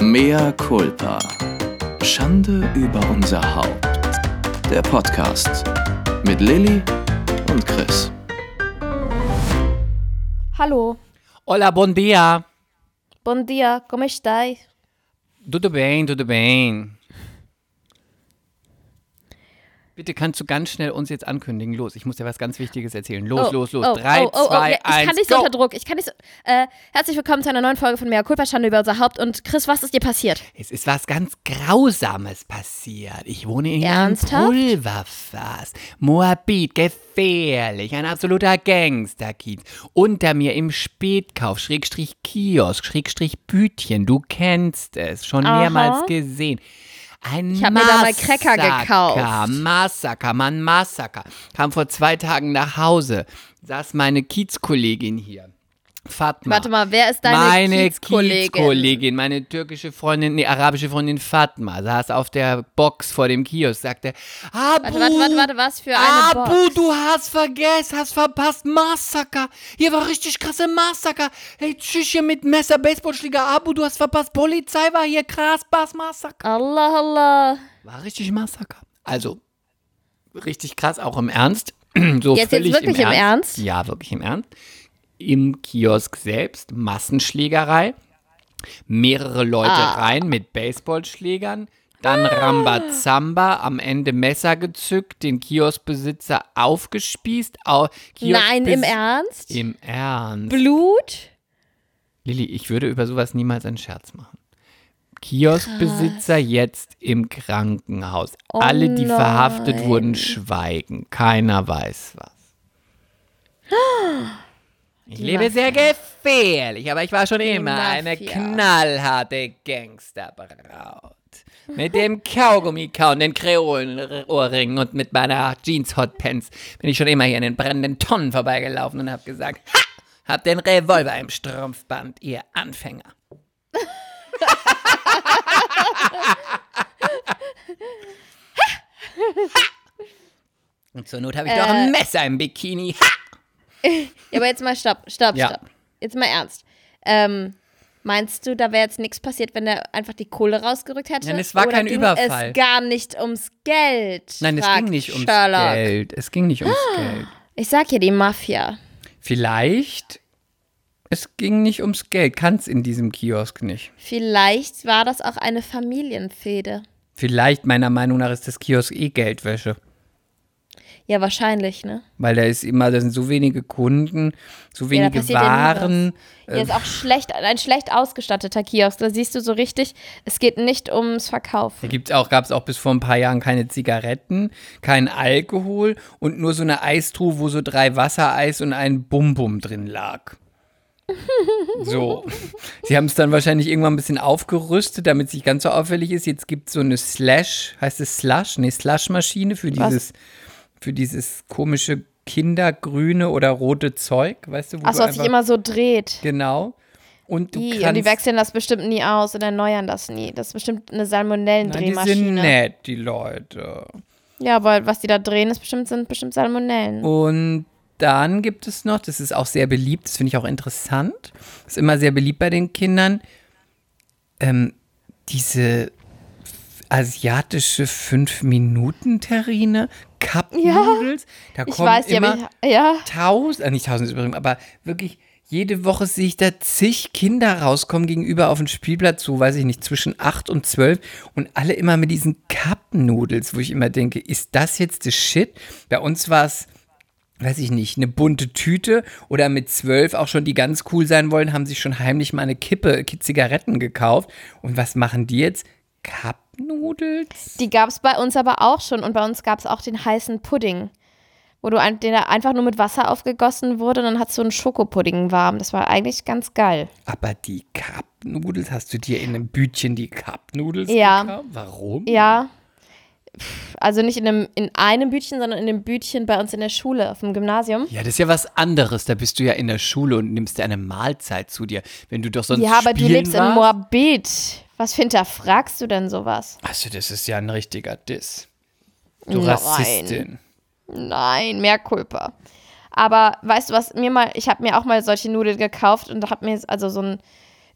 Mea culpa. Schande über unser Haupt. Der Podcast mit Lilly und Chris. Hallo, Hola, bom dia. bom dia, como estai? Tudo bem, tudo bem. Bitte kannst du ganz schnell uns jetzt ankündigen. Los, ich muss dir was ganz Wichtiges erzählen. Los, Oh, los, los. oh, Drei, oh, oh, oh, zwei, ja, Ich eins, kann nicht go. so unter Druck. Ich kann nicht so. Äh, herzlich willkommen zu einer neuen Folge von Mea Culpa, Schande über unser Haupt. Und Chris, was ist dir passiert? Es ist was ganz Grausames passiert. Ich wohne in Ernsthaft? Pulverfass. Moabit, gefährlich. Ein absoluter Gangsterkiez. Unter mir im Spätkauf, Schrägstrich Kiosk, Schrägstrich Bütchen. Du kennst es. Schon Aha. mehrmals gesehen. Ein Ich hab mir da mal Cracker gekauft. Massaker, Mann, Massaker. Kam vor zwei Tagen nach Hause. Saß meine Kiezkollegin hier. Fatma. Warte mal, wer ist deine meine Kiezkollegin? Kiezkollegin, meine türkische Freundin, nee, arabische Freundin Fatma, saß auf der Box vor dem Kiosk, sagte, Abu, Warte, warte, warte, warte, was für eine Abu, Box? du hast vergessen, hast verpasst, Massaker. Hier war richtig krasse Massaker. Hey, tschüss hier mit Messer, Baseballschläger, Abu, du hast verpasst, Polizei war hier, krass, Bass, Massaker. Allah, Allah. War richtig Massaker. Also, richtig krass, auch im Ernst. so Jetzt- jetzt völlig wirklich im Ernst? Ja, wirklich im Ernst. Im Kiosk selbst Massenschlägerei. Mehrere Leute Ah. rein mit Baseballschlägern. Dann Rambazamba, am Ende Messer gezückt, den Kioskbesitzer aufgespießt. Au Nein, im Ernst? Im Ernst. Blut? Lilly, ich würde über sowas niemals einen Scherz machen. Kioskbesitzer jetzt im Krankenhaus. Oh Alle, die verhaftet nein. wurden, schweigen. Keiner weiß was. Ich lebe sehr gefährlich, aber ich war schon immer eine Mafia. knallharte Gangsterbraut. Mit dem Kaugummi kauen, den Kreolenohrringen und mit meiner Jeans Hotpants bin ich schon immer hier in den brennenden Tonnen vorbeigelaufen und hab gesagt, ha, hab den Revolver im Strumpfband, ihr Anfänger. Und zur Not habe ich doch ein Messer im Bikini. Ha! Ja, aber jetzt mal stopp, stopp, Ja. stopp. Jetzt mal ernst. Ähm, meinst du, da wäre jetzt nichts passiert, wenn er einfach die Kohle rausgerückt hätte? Nein, es war Oder kein ging Überfall. es gar nicht ums Geld? Nein, es ging nicht ums Sherlock. Geld. Es ging nicht ums Geld. Ich sag ja die Mafia. Vielleicht, es ging nicht ums Geld. Kann es in diesem Kiosk nicht. Vielleicht war das auch eine Familienfehde. Vielleicht, meiner Meinung nach, ist das Kiosk eh Geldwäsche. Ja, wahrscheinlich, ne? Weil da ist immer, da sind so wenige Kunden, so Ja, da wenige ja Waren. Hier ist auch schlecht, ein schlecht ausgestatteter Kiosk. Da siehst du so richtig, es geht nicht ums Da Verkaufen. gibt's auch, gab es auch bis vor ein paar Jahren keine Zigaretten, kein Alkohol und nur so eine Eistruhe, wo so drei Wassereis und ein Bum-Bum drin lag. So. Sie haben es dann wahrscheinlich irgendwann ein bisschen aufgerüstet, damit es nicht ganz so auffällig ist. Jetzt gibt es so eine Slash, heißt es Slush? Nee, Slush-Maschine für Was? Für dieses komische kindergrüne oder rote Zeug, weißt du? Wo Achso, was sich immer so dreht. Genau. Und du Die, und die wechseln das bestimmt nie aus oder erneuern das nie. Das ist bestimmt eine Nein, die Salmonellendrehmaschine. sind nett, die Leute. Ja, aber was die da drehen, ist bestimmt, sind bestimmt Salmonellen. Und dann gibt es noch, das ist auch sehr beliebt, das finde ich auch interessant, ist immer sehr beliebt bei den Kindern, ähm, diese asiatische 5-Minuten-Terrine, Cup Noodles. Da kommen weiß, immer ich, ja. tausend, äh, nicht tausend übrigens, aber wirklich jede Woche sehe ich da zig Kinder rauskommen gegenüber auf den Spielplatz, so weiß ich nicht, zwischen 8 und 12 und alle immer mit diesen Cup-Noodles, wo ich immer denke, ist das jetzt das Shit? Bei uns war es, weiß ich nicht, eine bunte Tüte oder mit 12 auch schon, die ganz cool sein wollen, haben sich schon heimlich mal eine Kippe Zigaretten gekauft. Und was machen die jetzt? Cup-Noodles? Die gab es bei uns aber auch schon und bei uns gab es auch den heißen Pudding, wo du ein, der einfach nur mit Wasser aufgegossen wurde und dann hat so ein Schokopudding warm. Das war eigentlich ganz geil. Aber die Cup-Noodles, hast du dir in einem Bütchen die Cup-Noodles Ja. gekauft? Warum? Ja. Also nicht in einem, in einem Bütchen, sondern in dem Bütchen bei uns in der Schule, auf dem Gymnasium. Ja, das ist ja was anderes. Da bist du ja in der Schule und nimmst dir eine Mahlzeit zu dir. Wenn du doch sonst Ja, aber du lebst in warst. Moabit. Was hinterfragst du denn sowas? Also, das ist ja ein richtiger Diss. Du Nein. Rassistin. Nein, mehr Culpa. Aber weißt du was, mir mal, ich habe mir auch mal solche Nudeln gekauft und habe mir also so ein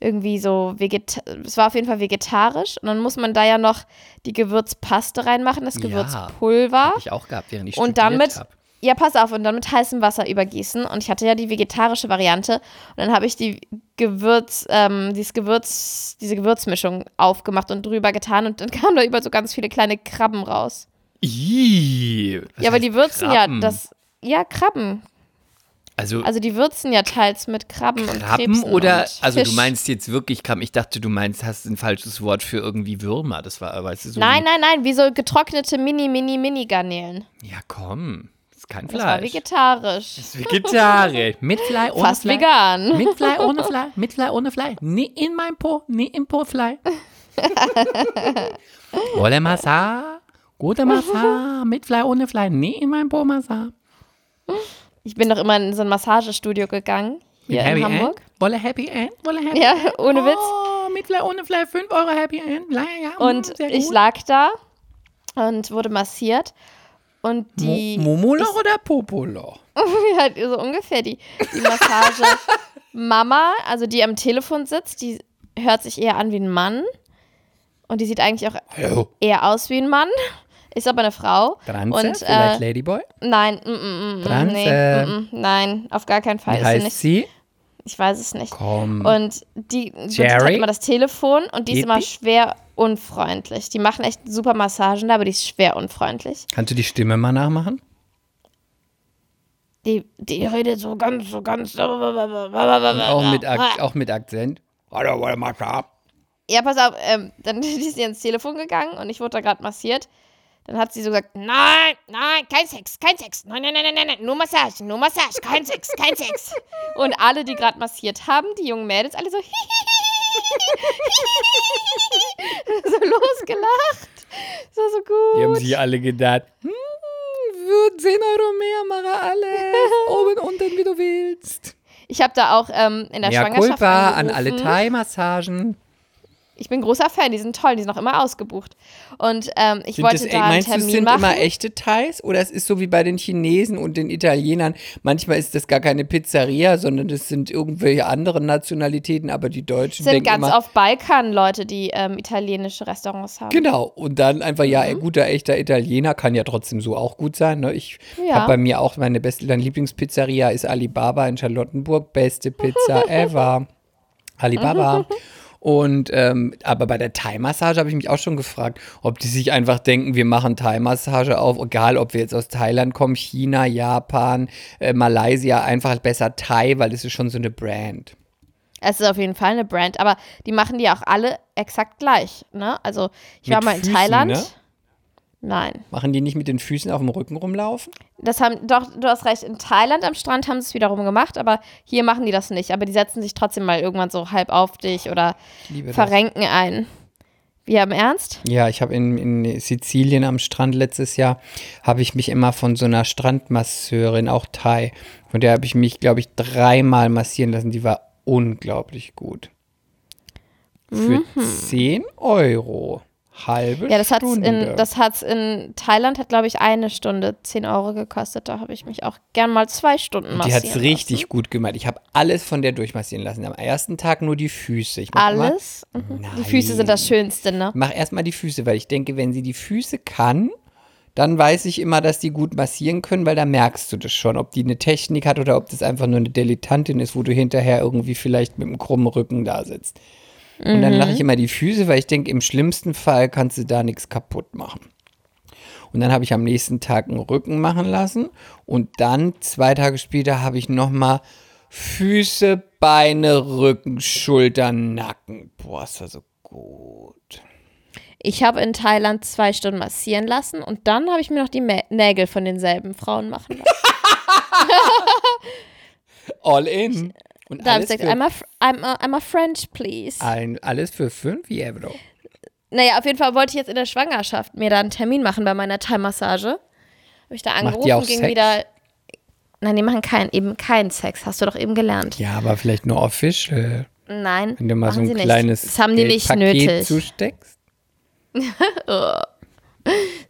irgendwie so veget es war auf jeden Fall vegetarisch und dann muss man da ja noch die Gewürzpaste reinmachen, das Ja. Gewürzpulver. Hab ich auch gehabt, während ich Und dann studiert mit, hab. Ja, pass auf, und dann mit heißem Wasser übergießen. Und ich hatte ja die vegetarische Variante. Und dann habe ich die Gewürz, ähm, dieses Gewürz, diese Gewürzmischung aufgemacht und drüber getan. Und dann kamen da über so ganz viele kleine Krabben raus. Ih, was ja, aber die würzen Krabben? ja das. Ja, Krabben. Also, Also die würzen ja teils mit Krabben und Krabben Krebsen oder, und also du meinst jetzt wirklich Krabben. Ich dachte, du meinst, hast ein falsches Wort für irgendwie Würmer. Das war, weißt du, so Nein, nein, nein, wie so getrocknete Mini, Mini, Mini-Garnelen. Ja, komm. Kein Das war Fleisch. vegetarisch. Das ist vegetarisch. Mit Fleisch, ohne Fast Fleisch. vegan. Mit Fleisch, ohne Fleisch. Mit Fleisch, ohne Fleisch. Nie in mein Po, nie im Po Fleisch. Wolle Massa, gute Massa, mit Fleisch, ohne Fleisch. Nie in mein Po Massa. Ich bin doch immer in so ein Massagestudio gegangen. Hier Happy in Hamburg. End? Wolle Happy End? Wolle Happy Ja, End? ohne Witz. Oh, mit Fleisch, ohne Fleisch. 5 Euro Happy End. Ja, ja, Und ich lag da und wurde massiert. Und die, Mo Momoloch oder Popoloch? halt so ungefähr die, die Massage Mama, also die am Telefon sitzt, die hört sich eher an wie ein Mann. Und die sieht eigentlich auch Hallo. eher aus wie ein Mann. Ist aber eine Frau. Transe? Und, Vielleicht äh, Ladyboy? Nein, mm, mm, mm, Transe. nee, mm, mm, nein, auf gar keinen Fall. Wie Ist sie heißt nicht. Ich weiß es nicht. Komm. Und die Jerry? halt immer das Telefon und die ist Geht immer die? schwer unfreundlich. Die machen echt super Massagen da, aber die ist schwer unfreundlich. Kannst du die Stimme mal nachmachen? Die, die redet so ganz, so ganz. Auch mit, Ak auch mit Akzent. Ja, pass auf, ähm, dann ist sie ins Telefon gegangen und ich wurde da gerade massiert. Dann hat sie so gesagt, nein, nein, kein Sex, kein Sex, nein, nein, nein, nein, nein, nein, nur Massage, nur Massage, kein Sex, kein Sex. Und alle, die gerade massiert haben, die jungen Mädels, alle so, so losgelacht. Das war so gut. Die haben sich alle gedacht, hm, für 10 Euro mehr, mache alles. Oben, unten, wie du willst. Ich habe da auch ähm, in der Ja, Schwangerschaft Culpa an angerufen. alle Thai-Massagen. Ich bin großer Fan, die sind toll, die sind auch immer ausgebucht. Und ähm, ich Sind wollte das, da einen meinst du, Termin es sind machen. immer echte Thais? Oder es ist so wie bei den Chinesen und den Italienern. Manchmal ist das gar keine Pizzeria, sondern das sind irgendwelche anderen Nationalitäten, aber die Deutschen sind denken ganz immer, oft Balkan Leute, die ähm, italienische Restaurants haben. Genau, und dann einfach, ja, Mhm. ein guter, echter Italiener kann ja trotzdem so auch gut sein. Ne? Ich Ja. habe bei mir auch meine beste, meine Lieblingspizzeria ist Alibaba in Charlottenburg. Beste Pizza ever. Alibaba. Und ähm, aber bei der Thai-Massage habe ich mich auch schon gefragt, ob die sich einfach denken, wir machen Thai-Massage auf, egal ob wir jetzt aus Thailand kommen, China, Japan, äh, Malaysia, einfach besser Thai, weil das ist schon so eine Brand. Es ist auf jeden Fall eine Brand, aber die machen die auch alle exakt gleich. Ne? Also ich Mit war mal in Füßen, Thailand. ne? Nein. Machen die nicht mit den Füßen auf dem Rücken rumlaufen? Das haben, doch, du hast recht, in Thailand am Strand haben sie es wiederum gemacht, aber hier machen die das nicht. Aber die setzen sich trotzdem mal irgendwann so halb auf dich oder liebe das. verrenken ein. Wie im Ernst? Ja, ich habe in, in Sizilien am Strand letztes Jahr, habe ich mich immer von so einer Strandmasseurin, auch Thai, von der habe ich mich, glaube ich, dreimal massieren lassen. Die war unglaublich gut. Für 10 Euro. Halbe. Ja, das hat's Stunde. in, das hat's in Thailand, hat glaube ich eine Stunde 10 Euro gekostet. Da habe ich mich auch gern mal zwei Stunden die massieren hat es richtig gut gemacht. Ich habe alles von der durchmassieren lassen. Am ersten Tag nur die Füße. Ich mach immer- Alles? Mhm. Die Füße sind das Schönste, ne? Mach erstmal die Füße, weil ich denke, wenn sie die Füße kann, dann weiß ich immer, dass die gut massieren können, weil da merkst du das schon, ob die eine Technik hat oder ob das einfach nur eine Dilettantin ist, wo du hinterher irgendwie vielleicht mit einem krummen Rücken da sitzt. Und dann lache ich immer die Füße, weil ich denke, im schlimmsten Fall kannst du da nichts kaputt machen. Und dann habe ich am nächsten Tag einen Rücken machen lassen und dann zwei Tage später habe ich nochmal Füße, Beine, Rücken, Schultern, Nacken. Boah, ist das so gut. Ich habe in Thailand zwei Stunden massieren lassen und dann habe ich mir noch die Mä Nägel von denselben Frauen machen lassen. All in. Und Da habe ich gesagt, I'm a, I'm, a, I'm a French, please. ein, alles für 5 Euro. Naja, auf jeden Fall wollte ich jetzt in der Schwangerschaft mir da einen Termin machen bei meiner Thai-Massage. Habe ich da Macht angerufen, ging Sex? wieder. Nein, die machen kein, eben keinen Sex, hast du doch eben gelernt. Ja, aber vielleicht nur official. Nein, Wenn du mal machen so sie ein nicht. kleines Das haben die nicht Geldpaket nötig. zusteckst.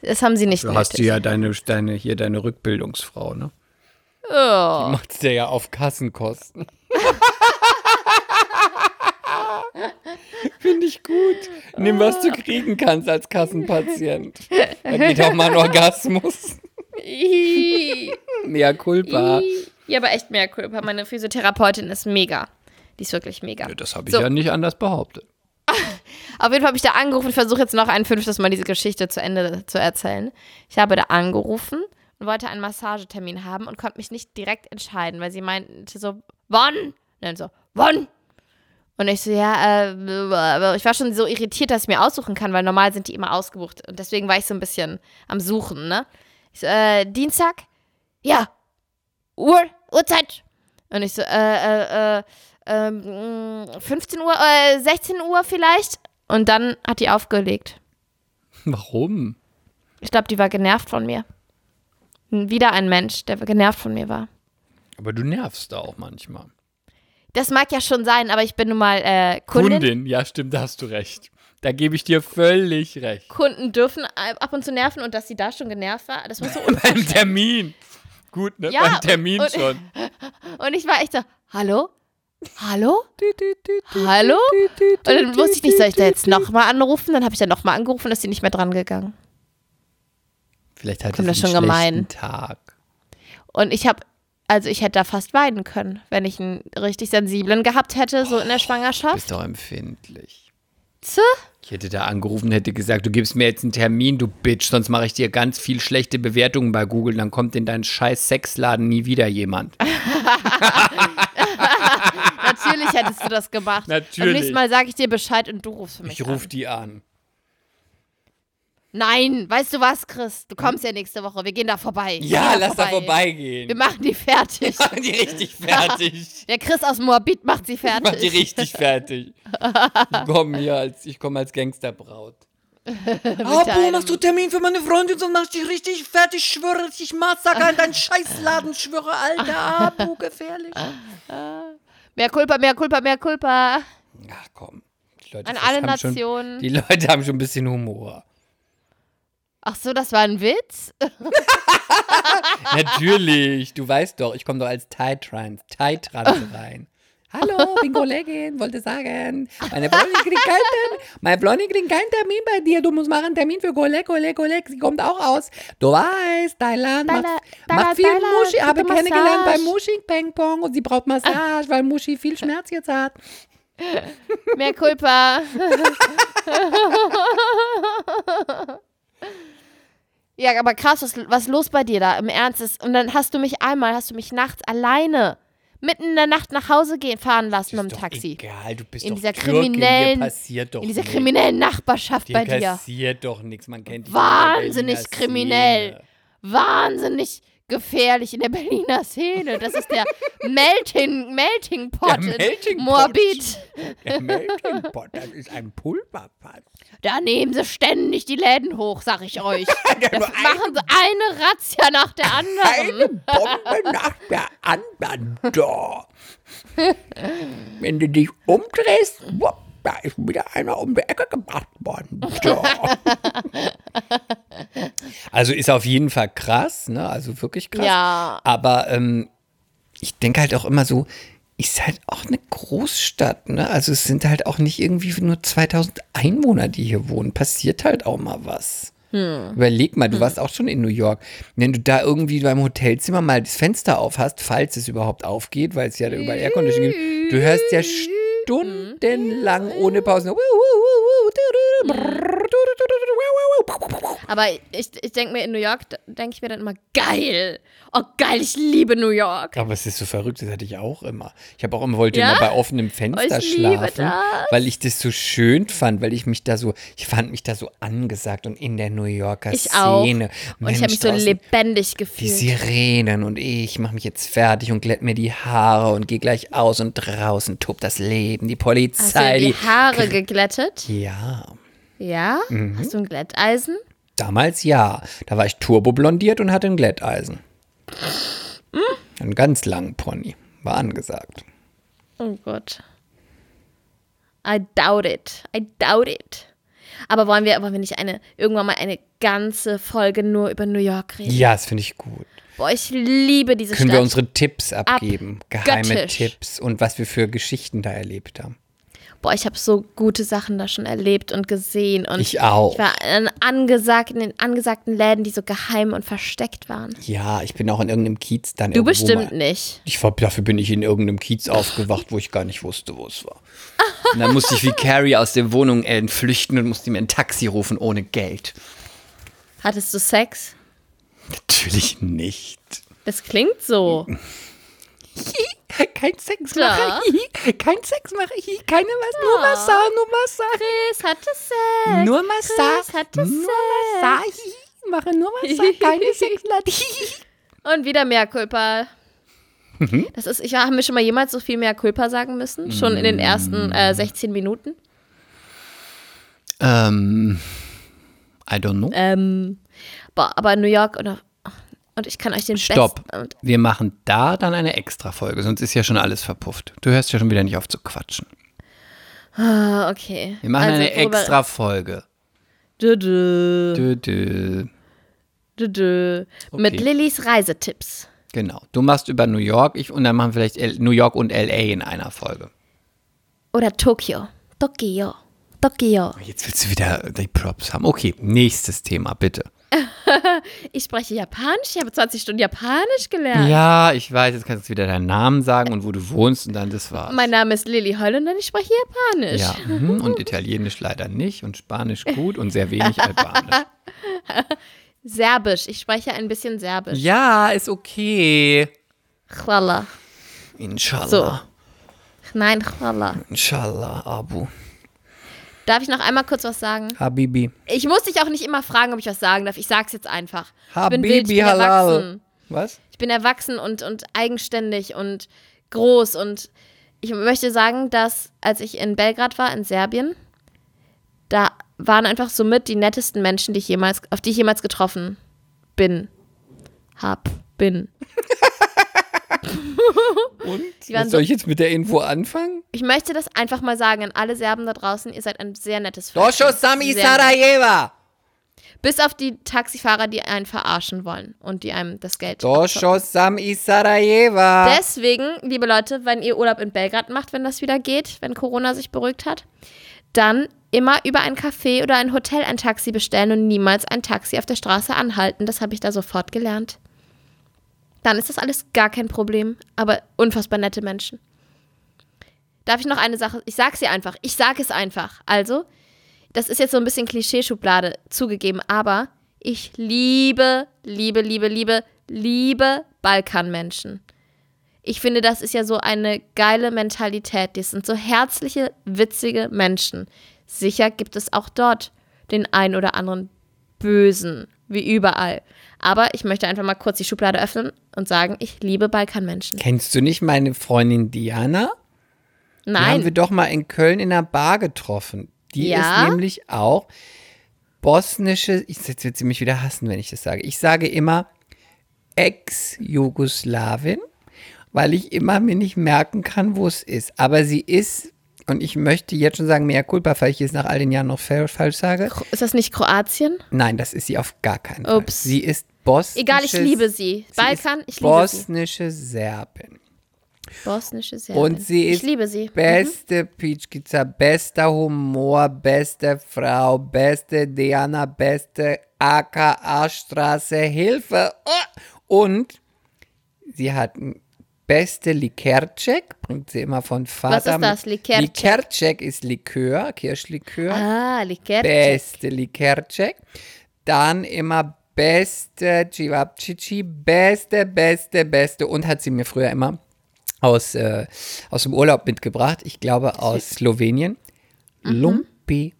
Das haben sie nicht Du hast du nötig. ja deine, deine, hier deine Rückbildungsfrau, ne? Oh. Die macht's dir ja auf Kassenkosten. Finde ich gut. Nimm, was du kriegen kannst als Kassenpatient. Da geht auch mal ein Orgasmus. Mea culpa. Ja, aber echt mehr Culpa. Meine Physiotherapeutin ist mega. Die ist wirklich mega. Ja, das habe ich So. ja nicht anders behauptet. Auf jeden Fall habe ich da angerufen. Ich versuche jetzt noch ein fünftes Mal diese Geschichte zu Ende zu erzählen. Ich habe da angerufen und wollte einen Massagetermin haben und konnte mich nicht direkt entscheiden, weil sie meinte so, wann? Dann so, wann? Und ich so, ja, äh, ich war schon so irritiert, dass ich mir aussuchen kann, weil normal sind die immer ausgebucht. Und deswegen war ich so ein bisschen am Suchen, ne? Ich so, äh, Dienstag? Ja. Uhr, Uhrzeit. Und ich so, äh, äh, äh, ähm, 15 Uhr, äh, 16 Uhr vielleicht. Und dann hat die aufgelegt. Warum? Ich glaube, die war genervt von mir. Wieder ein Mensch, der genervt von mir war. Aber du nervst da auch manchmal. Das mag ja schon sein, aber ich bin nun mal äh, Kundin. Kundin, ja, stimmt, da hast du recht. Da gebe ich dir völlig recht. Kunden dürfen ab und zu nerven und dass sie da schon genervt war, das muss so Beim. Termin. Gut, ne? Ja, Beim Termin und- schon. Und ich war echt so, hallo? Hallo? Hallo? Und dann wusste ich nicht, soll ich da jetzt nochmal anrufen? Dann habe ich da nochmal angerufen und ist sie nicht mehr dran gegangen. Vielleicht hat das einen schon schlechten gemein. Tag. Und ich habe, also ich hätte da fast weinen können, wenn ich einen richtig sensiblen gehabt hätte, so in der Du Schwangerschaft. bist doch empfindlich. Tse. Ich hätte da angerufen, hätte gesagt, du gibst mir jetzt einen Termin, du Bitch, sonst mache ich dir ganz viel schlechte Bewertungen bei Google, dann kommt in deinen scheiß Sexladen nie wieder jemand. Natürlich hättest du das gemacht. Natürlich. Beim nächsten Mal sage ich dir Bescheid und du rufst für mich Ich an. rufe die an. Nein, weißt du was, Chris? Du kommst ja nächste Woche. Wir gehen da vorbei. Wir Ja, gehen lass da Wir vorbeigehen. machen die fertig. Machen die richtig fertig. Der Chris aus Moabit macht sie Mach die fertig. richtig fertig. Ich komme hier als, ich komme als Gangsterbraut. deinem- hast du Termin für meine Freundin, sonst mach ich dich richtig fertig, ich schwöre, ich Massaker in deinen Scheißladen, schwöre, Alter, Abu, gefährlich. Mehr Culpa, mehr Culpa, mehr Culpa. Ach komm. Die Leute An alle haben schon, Nationen. Die Leute haben schon ein bisschen Humor. Ach so, das war ein Witz? Natürlich, du weißt doch, ich komme doch als Thai-Trans rein. Hallo, bin Kollegin, wollte sagen, meine Freundin kriegt keinen Termin, meine kriegt keinen Termin bei dir, du musst machen einen Termin für Kolleg, Kolleg, Kolleg, sie kommt auch aus. Du weißt, Thailand Thailand, macht, Thailand, macht viel Thailand, Muschi, habe kennengelernt beim Muschi Peng Pong und sie braucht Massage, weil Muschi viel Schmerz jetzt hat. Mehr Culpa. ja, aber krass, was, was los bei dir da? Im Ernst ist. Und dann hast du mich einmal, hast du mich nachts alleine mitten in der Nacht nach Hause gehen, fahren lassen mit dem Taxi. Egal, du bist In doch dieser Türkin, kriminellen- passiert doch In dieser kriminellen Nachbarschaft Dir bei dir. passiert doch nichts, man kennt dich Wahnsinnig kriminell. Szene. Wahnsinnig gefährlich in der Berliner Szene. Das ist der Melting, Melting Pot Der in Melting Pot. Moabit. Der Melting Pot, das ist ein Pulverfass. Da nehmen sie ständig die Läden hoch, sag ich euch. Da machen sie eine Razzia nach der Eine anderen. Bombe nach der anderen da. Wenn du dich umdrehst, wupp, da ist wieder einer um die Ecke gebracht worden. Da. Also ist auf jeden Fall krass, ne? Also wirklich krass. Ja. Aber ähm, ich denke halt auch immer so, ist halt auch eine Großstadt, ne? Also es sind halt auch nicht irgendwie nur 2000 Einwohner, die hier wohnen. Passiert halt auch mal was. Überleg mal, du warst auch schon in New York. Wenn du da irgendwie beim Hotelzimmer mal das Fenster auf hast, falls es überhaupt aufgeht, weil es ja da überall Airconditioning gibt, du hörst ja stundenlang ohne Pause. Aber ich, ich denke mir in New York, denke ich mir dann immer, geil. Oh geil, ich liebe New York. Aber es ist so verrückt, das hatte ich auch immer. Ich habe auch immer, wollte Ja? immer bei offenem Fenster liebe schlafen, weil ich das so schön fand, weil ich mich da so, ich fand mich da so angesagt und in der New Yorker Ich auch. Szene. Und ich habe mich so draußen lebendig Die gefühlt. Sirenen und ich mache mich jetzt fertig und glätt mir die Haare und gehe gleich aus und draußen tobt das Leben, die Hast du Polizei. dir die die, Haare geglättet? ja, Ja? Mhm. Hast du ein Glätteisen? damals ja. Da war ich turboblondiert und hatte ein Glätteisen. Hm? Einen ganz langen Pony. War angesagt. Oh Gott. I doubt it. I doubt it. Aber wollen wir, wollen wir nicht eine, irgendwann mal eine ganze Folge nur über New York reden? Ja, das finde ich gut. Boah, ich liebe diese Können Stadt. wir unsere Tipps abgeben? Geheime Abgöttisch. Tipps und was wir für Geschichten da erlebt haben. Boah, ich habe so gute Sachen da schon erlebt und gesehen. Und Ich auch. Ich war in angesagten, in angesagten Läden, die so geheim und versteckt waren. Ja, ich bin auch in irgendeinem Kiez dann Du bestimmt mal. nicht. Ich dafür bin ich in irgendeinem Kiez aufgewacht, wo ich gar nicht wusste, wo es war. Und dann musste ich wie Carrie aus der Wohnung äh, flüchten und musste mir ein Taxi rufen ohne Geld. Hattest du Sex? Natürlich nicht. Das klingt so. Kein Sex mache Kein Sex mache ich. Keine was. Nur Ja. Massage, nur Massage. Chris hatte Sex. Nur Massage. Chris hatte Nur Sex. Massage. Mache nur Massage. Keine Sexlatte. Und wieder mehr Culpa. Mhm. Das ist, ich haben wir schon mal jemals so viel mehr Culpa sagen müssen? Schon in den ersten äh, 16 Minuten? ähm, I don't know. Ähm, boah, aber New York oder und ich kann euch den Stopp. Wir machen da dann eine Extra-Folge, sonst ist ja schon alles verpufft. Du hörst ja schon wieder nicht auf zu quatschen. ah, okay. Wir machen eine worüber- Extra-Folge. Dö, dö, Dö, dö. dö, dö. Mit Okay. Lillys Reisetipps. Genau. Du machst über New York ich, und dann machen wir vielleicht L New York und LA in einer Folge. Oder Tokio. Tokio. Tokio. Jetzt willst du wieder die Props haben. Okay, nächstes Thema, bitte. Ich spreche Japanisch. Ich habe 20 Stunden Japanisch gelernt. Ja, ich weiß, jetzt kannst du wieder deinen Namen sagen und wo du wohnst und dann das war's. Mein Name ist Lilly Holländer und ich spreche Japanisch. ja, mhm. und Italienisch leider nicht und Spanisch gut und sehr wenig Albanisch. Serbisch. Ich spreche ein bisschen Serbisch. Ja, ist okay. Chwalla. Inshallah. So. Nein, Chwalla. Inshallah, Abu. Darf ich noch einmal kurz was sagen? Habibi. Ich muss dich auch nicht immer fragen, ob ich was sagen darf. Ich sag's jetzt einfach. ich bin Habibi wild, ich bin halal. erwachsen. Was? Ich bin erwachsen und, und eigenständig und groß. Und ich möchte sagen, dass als ich in Belgrad war, in Serbien, da waren einfach somit die nettesten Menschen, die ich jemals, auf die ich jemals getroffen bin. Hab, bin. Und? Was soll so- ich jetzt mit der Info anfangen? Ich möchte das einfach mal sagen an alle Serben da draußen. Ihr seid ein sehr nettes Volk. Dosho Sami Sarajeva. Bis auf die Taxifahrer, die einen verarschen wollen und die einem das Geld Dosho Sami Sarajeva. Deswegen, liebe Leute, wenn ihr Urlaub in Belgrad macht, wenn das wieder geht, wenn Corona sich beruhigt hat, dann immer über ein Café oder ein Hotel ein Taxi bestellen und niemals ein Taxi auf der Straße anhalten. Das habe ich da sofort gelernt. Dann ist das alles gar kein Problem, aber unfassbar nette Menschen. Darf ich noch eine Sache? Ich sag's dir einfach. Ich sag es einfach. Also, das ist jetzt so ein bisschen Klischeeschublade zugegeben, aber ich liebe, liebe, liebe, liebe, liebe Balkanmenschen. Ich finde, das ist ja so eine geile Mentalität. Das sind so herzliche, witzige Menschen. Sicher gibt es auch dort den ein oder anderen Bösen, wie überall. Aber ich möchte einfach mal kurz die Schublade öffnen und sagen, ich liebe Balkanmenschen. Kennst du nicht meine Freundin Diana? Die haben wir Nein, doch mal in Köln in einer Bar getroffen. Die Ja? ist nämlich auch bosnische, ich jetzt wird sie mich wieder hassen, wenn ich das sage. Ich sage immer Ex-Jugoslawin, weil ich immer mir nicht merken kann, wo es ist. Aber sie ist, und ich möchte jetzt schon sagen, mehr culpa, weil ich es nach all den Jahren noch fa- falsch sage. ist das nicht Kroatien? Nein, das ist sie auf gar keinen Fall. Ups. Sie ist bosnische. Egal, ich liebe sie. sie Balkan, ich liebe sie. bosnische Serbin. Bosnische Serbin. Und sie ist ich liebe sie. Mhm. beste Peachpizza, bester Humor, beste Frau, beste Diana, beste AKA-Straße, Hilfe. Oh! Und sie hat beste Likärcheck, bringt sie immer von Vater. ist das, Likärcheck? Likärcheck ist Likör, Kirschlikör. Ah, Likert. Beste Likärcheck. Dann immer beste Cevapcici, beste, beste, beste. Und hat sie mir früher immer aus, äh, aus dem Urlaub mitgebracht. Ich glaube aus Slowenien. Lumpi.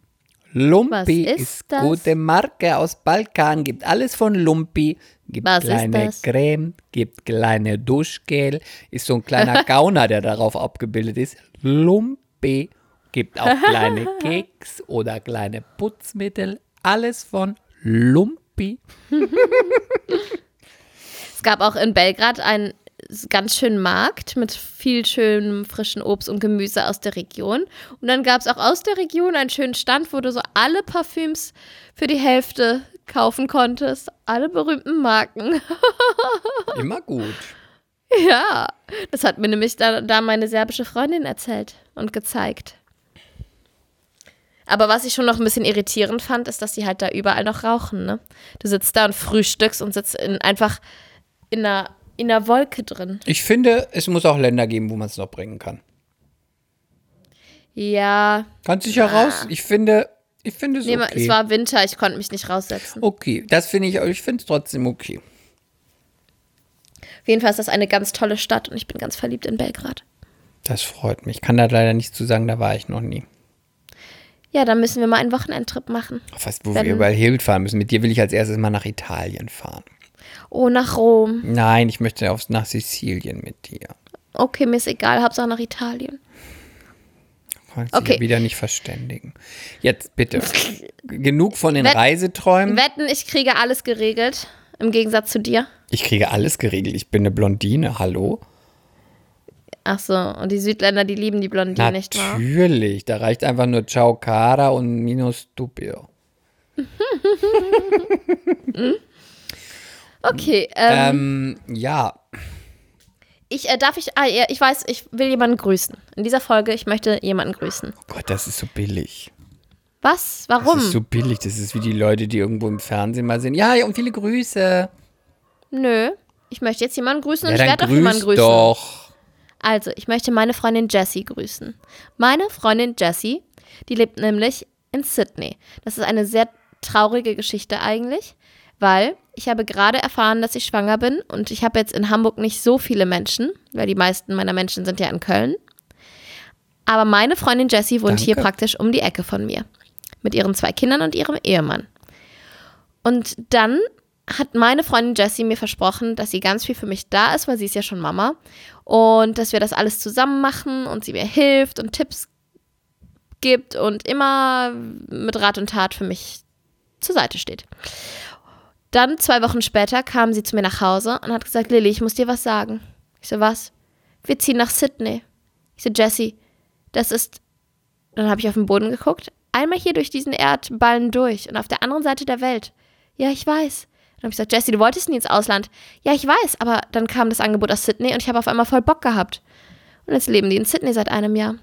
Lumpi Mhm. Was ist ist, gute Marke aus Balkan. Gibt alles von Lumpi. Gibt Was ist kleine? Creme, gibt kleine Duschgel. Ist so ein kleiner Gauner, der darauf abgebildet ist. Lumpi. Gibt auch kleine Keks oder kleine Putzmittel. Alles von Lumpi. Es gab auch in Belgrad einen ganz schönen Markt mit viel schönem frischen Obst und Gemüse aus der Region. Und dann gab es auch aus der Region einen schönen Stand, wo du so alle Parfüms für die Hälfte kaufen konntest. Alle berühmten Marken. Immer gut. ja, das hat mir nämlich da, da meine serbische Freundin erzählt und gezeigt. Aber was ich schon noch ein bisschen irritierend fand, ist, dass die halt da überall noch rauchen, ne? Du sitzt da und frühstückst und sitzt in, einfach in einer, in einer Wolke drin. Ich finde, es muss auch Länder geben, wo man es noch bringen kann. Ja. Kannst dich ja raus. Ich finde, ich finde es Nee, okay. es war Winter, ich konnte mich nicht raussetzen. okay, das finde ich, ich finde es trotzdem okay. Auf jeden Fall ist das eine ganz tolle Stadt und ich bin ganz verliebt in Belgrad. Das freut mich. Ich kann da leider nichts zu sagen, da war ich noch nie. Ja, dann müssen wir mal einen Wochenendtrip machen. Fast, wo Wenn- wir überall hinfahren müssen. Mit dir will ich als erstes mal nach Italien fahren. Oh, nach Rom. Nein, ich möchte aufs, nach Sizilien mit dir. Okay, mir ist egal, Hauptsache nach Italien. Kannst Okay. wieder nicht verständigen. Jetzt bitte. Genug von den Wett- Reiseträumen. Wetten, ich kriege alles geregelt. Im Gegensatz zu dir. Ich kriege alles geregelt. Ich bin eine Blondine. Hallo? Ach so, und die Südländer, die lieben die Blondine, nicht wahr? Natürlich. Da reicht einfach nur Ciao Cara und Mino Stupido. Okay, ähm, Ähm, ja. ich äh, darf ich, ah, ich weiß, ich will jemanden grüßen. In dieser Folge, ich möchte jemanden grüßen. Oh Gott, das ist so billig. Was? Das Warum? ist so billig. Das ist wie die Leute, die irgendwo im Fernsehen mal sind. Ja, ja, und viele Grüße. Nö, ich möchte jetzt jemanden grüßen und Ja, ich dann werde auch jemanden grüß grüßen. doch. Also, ich möchte meine Freundin Jessie grüßen. Meine Freundin Jessie, die lebt nämlich in Sydney. Das ist eine sehr traurige Geschichte eigentlich, weil ich habe gerade erfahren, dass ich schwanger bin und ich habe jetzt in Hamburg nicht so viele Menschen, weil die meisten meiner Menschen sind ja in Köln. Aber meine Freundin Jessie wohnt hier Danke. praktisch um die Ecke von mir. Mit ihren zwei Kindern und ihrem Ehemann. Und dann hat meine Freundin Jessie mir versprochen, dass sie ganz viel für mich da ist, weil sie ist ja schon Mama. Und dass wir das alles zusammen machen und sie mir hilft und Tipps gibt und immer mit Rat und Tat für mich zur Seite steht. Dann, zwei Wochen später, kam sie zu mir nach Hause und hat gesagt, Lilly, ich muss dir was sagen. Ich so, was? Wir ziehen nach Sydney. Ich so, Jessie, das ist... Dann habe ich auf den Boden geguckt. Einmal hier durch diesen Erdballen durch und auf der anderen Seite der Welt. Ja, ich weiß. Dann habe ich gesagt, Jessie, du wolltest nie ins Ausland. Ja, ich weiß, aber dann kam das Angebot aus Sydney und ich habe auf einmal voll Bock gehabt. Und jetzt leben die in Sydney seit einem Jahr.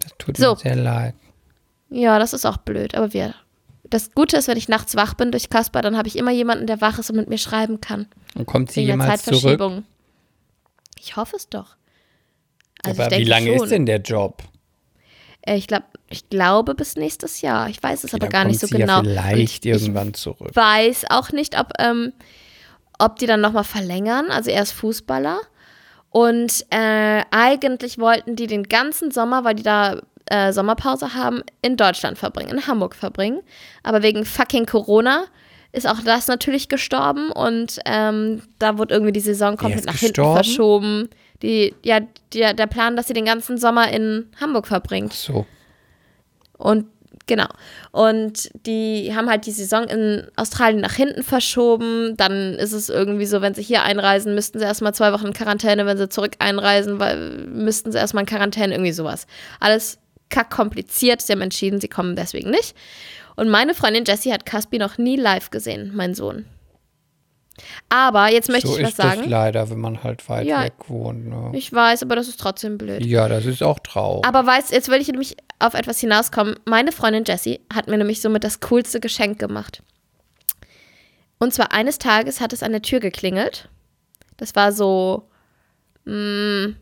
Das tut So. mir sehr leid. Ja, das ist auch blöd, aber wir. Das Gute ist, wenn ich nachts wach bin durch Kasper, dann habe ich immer jemanden, der wach ist und mit mir schreiben kann. Und kommt sie jemals zurück? Ich hoffe es doch. Also Aber wie lange schon. ist denn der Job? Äh, Ich, glaub, ich glaube bis nächstes Jahr. Ich weiß es aber Dann gar nicht so sie genau. Ja vielleicht Und irgendwann zurück. Ich weiß auch nicht, ob, ähm, ob die dann nochmal verlängern. Also er ist Fußballer. Und äh, eigentlich wollten die den ganzen Sommer, weil die da äh, Sommerpause haben, in Deutschland verbringen, in Hamburg verbringen. Aber wegen fucking Corona ist auch das natürlich gestorben und ähm, da wurde irgendwie die Saison komplett nach hinten gestorben? verschoben. Die, ja, die, der Plan, dass sie den ganzen Sommer in Hamburg verbringt. So. Und genau. Und die haben halt die Saison in Australien nach hinten verschoben. Dann ist es irgendwie so, wenn sie hier einreisen, müssten sie erstmal zwei Wochen in Quarantäne. Wenn sie zurück einreisen, weil, müssten sie erstmal in Quarantäne, irgendwie sowas. Alles kack kompliziert. Sie haben entschieden, sie kommen deswegen nicht. Und meine Freundin Jessie hat Caspi noch nie live gesehen, mein Sohn. Aber jetzt möchte so ich was ist das sagen. leider, wenn man halt weit Ja. weg wohnt. Ne? Ich weiß, aber das ist trotzdem blöd. Ja, das ist auch traurig. Aber weißt, jetzt will ich nämlich auf etwas hinauskommen. Meine Freundin Jessie hat mir nämlich somit das coolste Geschenk gemacht. Und zwar eines Tages hat es an der Tür geklingelt. Das war so mh,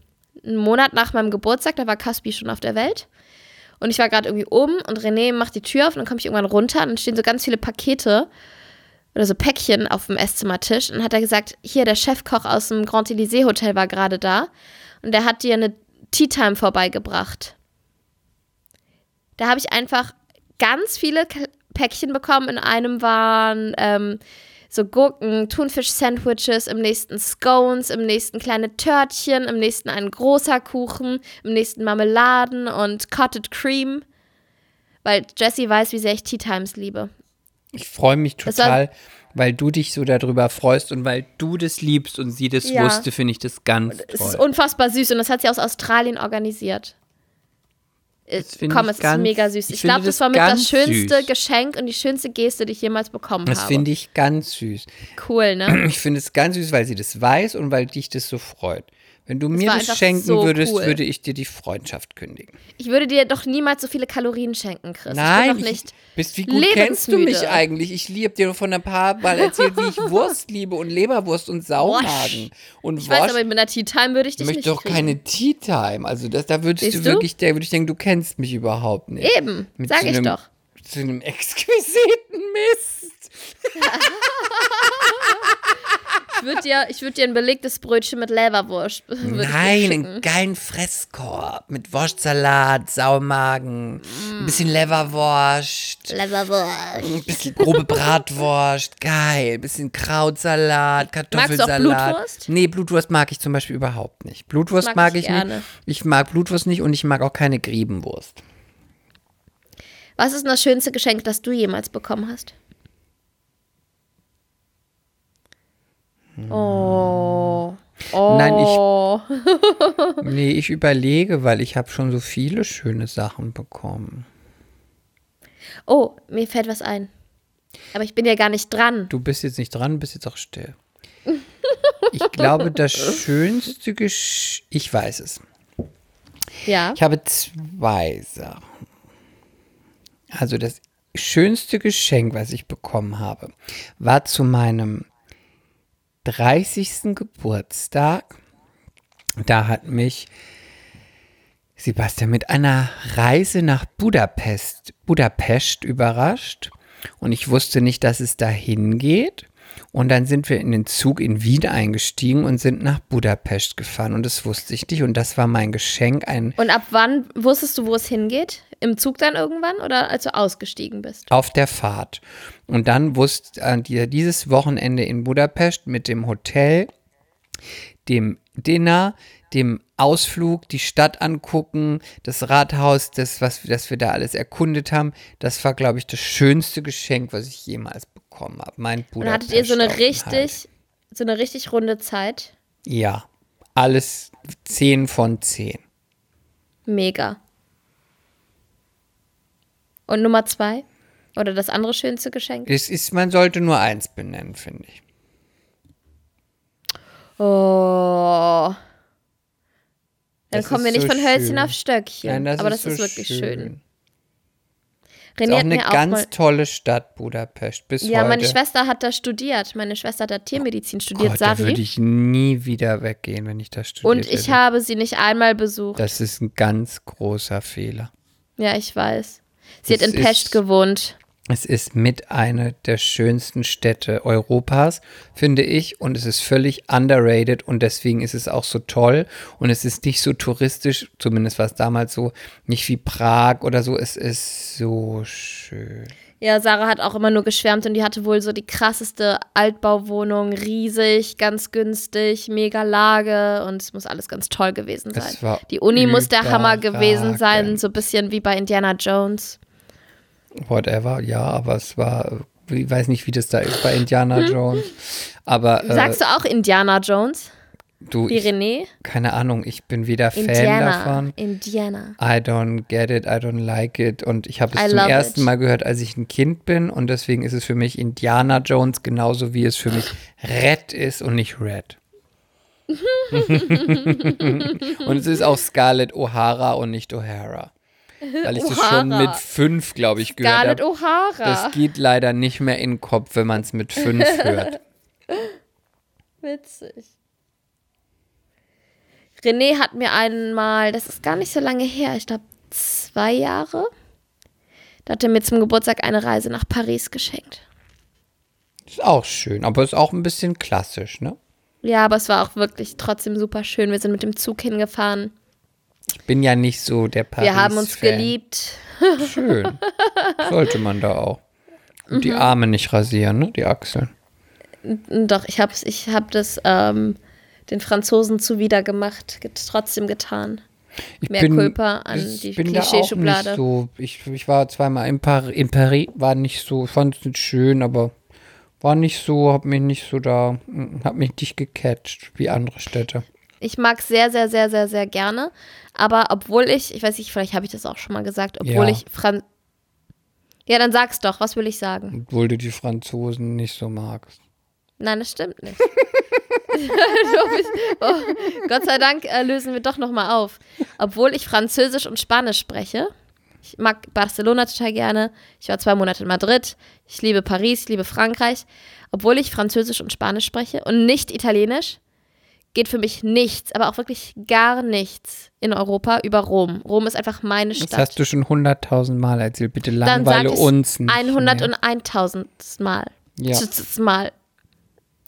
ein Monat nach meinem Geburtstag, da war Caspi schon auf der Welt. Und ich war gerade irgendwie oben und René macht die Tür auf und dann komme ich irgendwann runter und dann stehen so ganz viele Pakete oder so Päckchen auf dem Esszimmertisch. Und hat er gesagt, hier, der Chefkoch aus dem Grand Elysée Hotel war gerade da und der hat dir eine Tea Time vorbeigebracht. Da habe ich einfach ganz viele Päckchen bekommen. In einem waren ähm, so Gurken, Thunfisch-Sandwiches, im nächsten Scones, im nächsten kleine Törtchen, im nächsten ein großer Kuchen, im nächsten Marmeladen und Cotted Cream. Weil Jessie weiß, wie sehr ich Tea Times liebe. Ich freue mich Das war- total, weil du dich so darüber freust und weil du das liebst und sie das Ja. wusste, finde ich das ganz Es ist toll. unfassbar süß und das hat sie aus Australien organisiert. Äh, Das Komm, es ist ganz- mega süß. ich Ich glaube, das das war mit das schönste süß. Geschenk und die schönste Geste, die ich jemals bekommen Das habe. finde ich ganz süß. Cool, ne? Ich finde es ganz süß, weil sie das weiß und weil dich das so freut. Wenn du mir das schenken so würdest, cool. würde ich dir die Freundschaft kündigen. Ich würde dir doch niemals so viele Kalorien schenken, Chris. Nein, ich bin doch ich- nicht. bist, wie gut kennst du mich eigentlich? Ich liebe dir von ein paar Mal erzählt, wie ich Wurst liebe und Leberwurst und Saumagen. Und Ich weiß, Wurst. aber mit einer Tea Time würde ich ich dich möchte nicht doch kriegen. keine Tea Time. Also das, da würdest Siehst du du? wirklich, da würde ich denken, du kennst mich überhaupt nicht. Eben, Mit sag so ich einem, doch. Zu einem exquisiten Mist. Ich würde dir, ich würd dir ein belegtes Brötchen mit Leberwurst. dir Nein, einen geilen Fresskorb mit Wurstsalat, Saumagen, Mm. ein bisschen Leberwurst. Leberwurst. Ein bisschen grobe Bratwurst, geil. Ein bisschen Krautsalat, Kartoffelsalat. Blutwurst? Nee, Blutwurst mag ich zum Beispiel überhaupt nicht. Blutwurst Mag mag, ich ich, gerne. nicht. Ich mag Blutwurst nicht und ich mag auch keine Griebenwurst. Was ist das schönste Geschenk, das du jemals bekommen hast? Oh. Oh. Nein, ich- Nee, ich überlege, weil ich habe schon so viele schöne Sachen bekommen. Oh, mir fällt was ein. Aber ich bin ja gar nicht dran. Du bist jetzt nicht dran, bist jetzt auch still. Ich glaube, das schönste Gesch... Ich weiß es. Ja. Ich habe zwei Sachen. Also das schönste Geschenk, was ich bekommen habe, war zu meinem 30. Geburtstag. Da hat mich Sebastian mit einer Reise nach Budapest, Budapest überrascht. Und ich wusste nicht, dass es dahin geht. Und dann sind wir in den Zug in Wien eingestiegen und sind nach Budapest gefahren. Und das wusste ich nicht. Und das war mein Geschenk, ein Und ab wann wusstest du, wo es hingeht? Im Zug dann irgendwann oder als du ausgestiegen bist? auf der Fahrt. Und dann wusste äh, die- dieses Wochenende in Budapest mit dem Hotel, dem Dinner, dem Ausflug, die Stadt angucken, das Rathaus, das, was das wir da alles erkundet haben, das war, glaube ich, das schönste Geschenk, was ich jemals bekommen habe. Mein Und Budapest. hattet ihr so eine richtig, so eine richtig runde Zeit? Ja, alles 10 von 10. Mega. Und Nummer zwei? Oder das andere schönste Geschenk? Es ist, man sollte nur eins benennen, finde ich. Oh. Dann Das kommen wir ist nicht so von Hölzchen schön. auf Stöckchen. Nein, das Aber ist das so ist wirklich schön. Ist René auch hat eine auch ganz tolle Stadt, Budapest, bis Ja, heute. meine Schwester hat da studiert. Meine Schwester hat da Tiermedizin studiert, Gott, da würde Sari. ich nie wieder weggehen, wenn ich da studiert Und ich hätte. habe sie nicht einmal besucht. Das ist ein ganz großer Fehler. ja, ich weiß. Sie hat Das in Pest ist- gewohnt. Es ist mit einer der schönsten Städte Europas, finde ich. Und es ist völlig underrated und deswegen ist es auch so toll. Und es ist nicht so touristisch, zumindest war es damals so, nicht wie Prag oder so. Es ist so schön. Ja, Sarah hat auch immer nur geschwärmt und die hatte wohl so die krasseste Altbauwohnung, riesig, ganz günstig, mega Lage und es muss alles ganz toll gewesen sein. Die Uni muss der Hammer gewesen sein, so ein bisschen wie bei Indiana Jones. Whatever, ja, aber es war, ich weiß nicht, wie das da ist bei Indiana Jones. Aber äh, Sagst du auch Indiana Jones? du, Wie ich, René? keine Ahnung, ich bin weder Fan Indiana. davon. Indiana. I don't get it, I don't like it. Und ich habe I es zum love ersten it. Mal gehört, als ich ein Kind bin. Und deswegen ist es für mich Indiana Jones genauso wie es für mich Red ist und nicht Red. und es ist auch Scarlett O'Hara und nicht O'Hara. Weil ich das schon mit fünf, glaube ich, gehört Scarlett habe. O'Hara. Das geht leider nicht mehr in den Kopf, wenn man es mit fünf hört. Witzig. René hat mir einmal, das ist gar nicht so lange her, ich glaube zwei Jahre, da hat er mir zum Geburtstag eine Reise nach Paris geschenkt. Ist auch schön, aber ist auch ein bisschen klassisch, ne? Ja, aber es war auch wirklich trotzdem super schön. Wir sind mit dem Zug hingefahren. Ich bin ja nicht so der Paris. Wir haben uns geliebt. Schön. Sollte man da auch. Und Mhm. die Arme nicht rasieren, ne? Die Achseln. Doch, ich habe ich hab das ähm, den Franzosen zuwider gemacht, trotzdem getan. Ich Mehr Culpa an ich die bin da auch nicht so. Ich, ich war zweimal in, Par in Paris, war nicht so, fand es nicht schön, aber war nicht so, hab mich nicht so da, mm, hab mich nicht gecatcht wie andere Städte. Ich mag sehr, sehr, sehr, sehr, sehr gerne. Aber obwohl ich, ich weiß nicht, vielleicht habe ich das auch schon mal gesagt, obwohl Ja. ich Fran. Ja, dann sag's doch, was will ich sagen? Obwohl du die Franzosen nicht so magst. Nein, das stimmt nicht. Oh, Gott sei Dank äh, lösen wir doch nochmal auf. Obwohl ich Französisch und Spanisch spreche. Ich mag Barcelona total gerne. Ich war zwei Monate in Madrid. Ich liebe Paris, ich liebe Frankreich. Obwohl ich Französisch und Spanisch spreche und nicht Italienisch, geht für mich nichts, aber auch wirklich gar nichts in Europa über Rom. Rom ist einfach meine Das Stadt. hast du schon hunderttausend Mal erzählt. Bitte Dann sag langweile uns nicht 100 mehr. und 1000 Mal. Ja. Mal.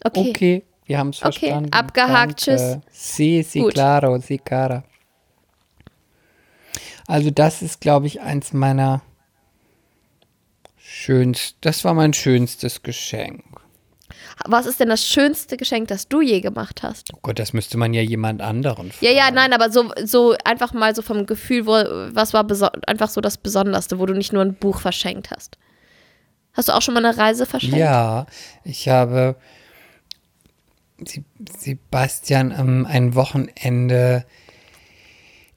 Okay. Okay, wir haben es Okay, verstanden. abgehakt, Danke. Sí, sí, Gut. claro, sí, cara. Also das ist, glaube ich, eins meiner schönst. Das war mein schönstes Geschenk. Was ist denn das schönste Geschenk, das du je gemacht hast? Oh Gott, das müsste man ja jemand anderen fragen. Ja, ja, nein, aber so, so einfach mal so vom Gefühl, wo, was war einfach so das Besonderste, wo du nicht nur ein Buch verschenkt hast. Hast du auch schon mal eine Reise verschenkt? Ja, ich habe Se- Sebastian ähm, ein Wochenende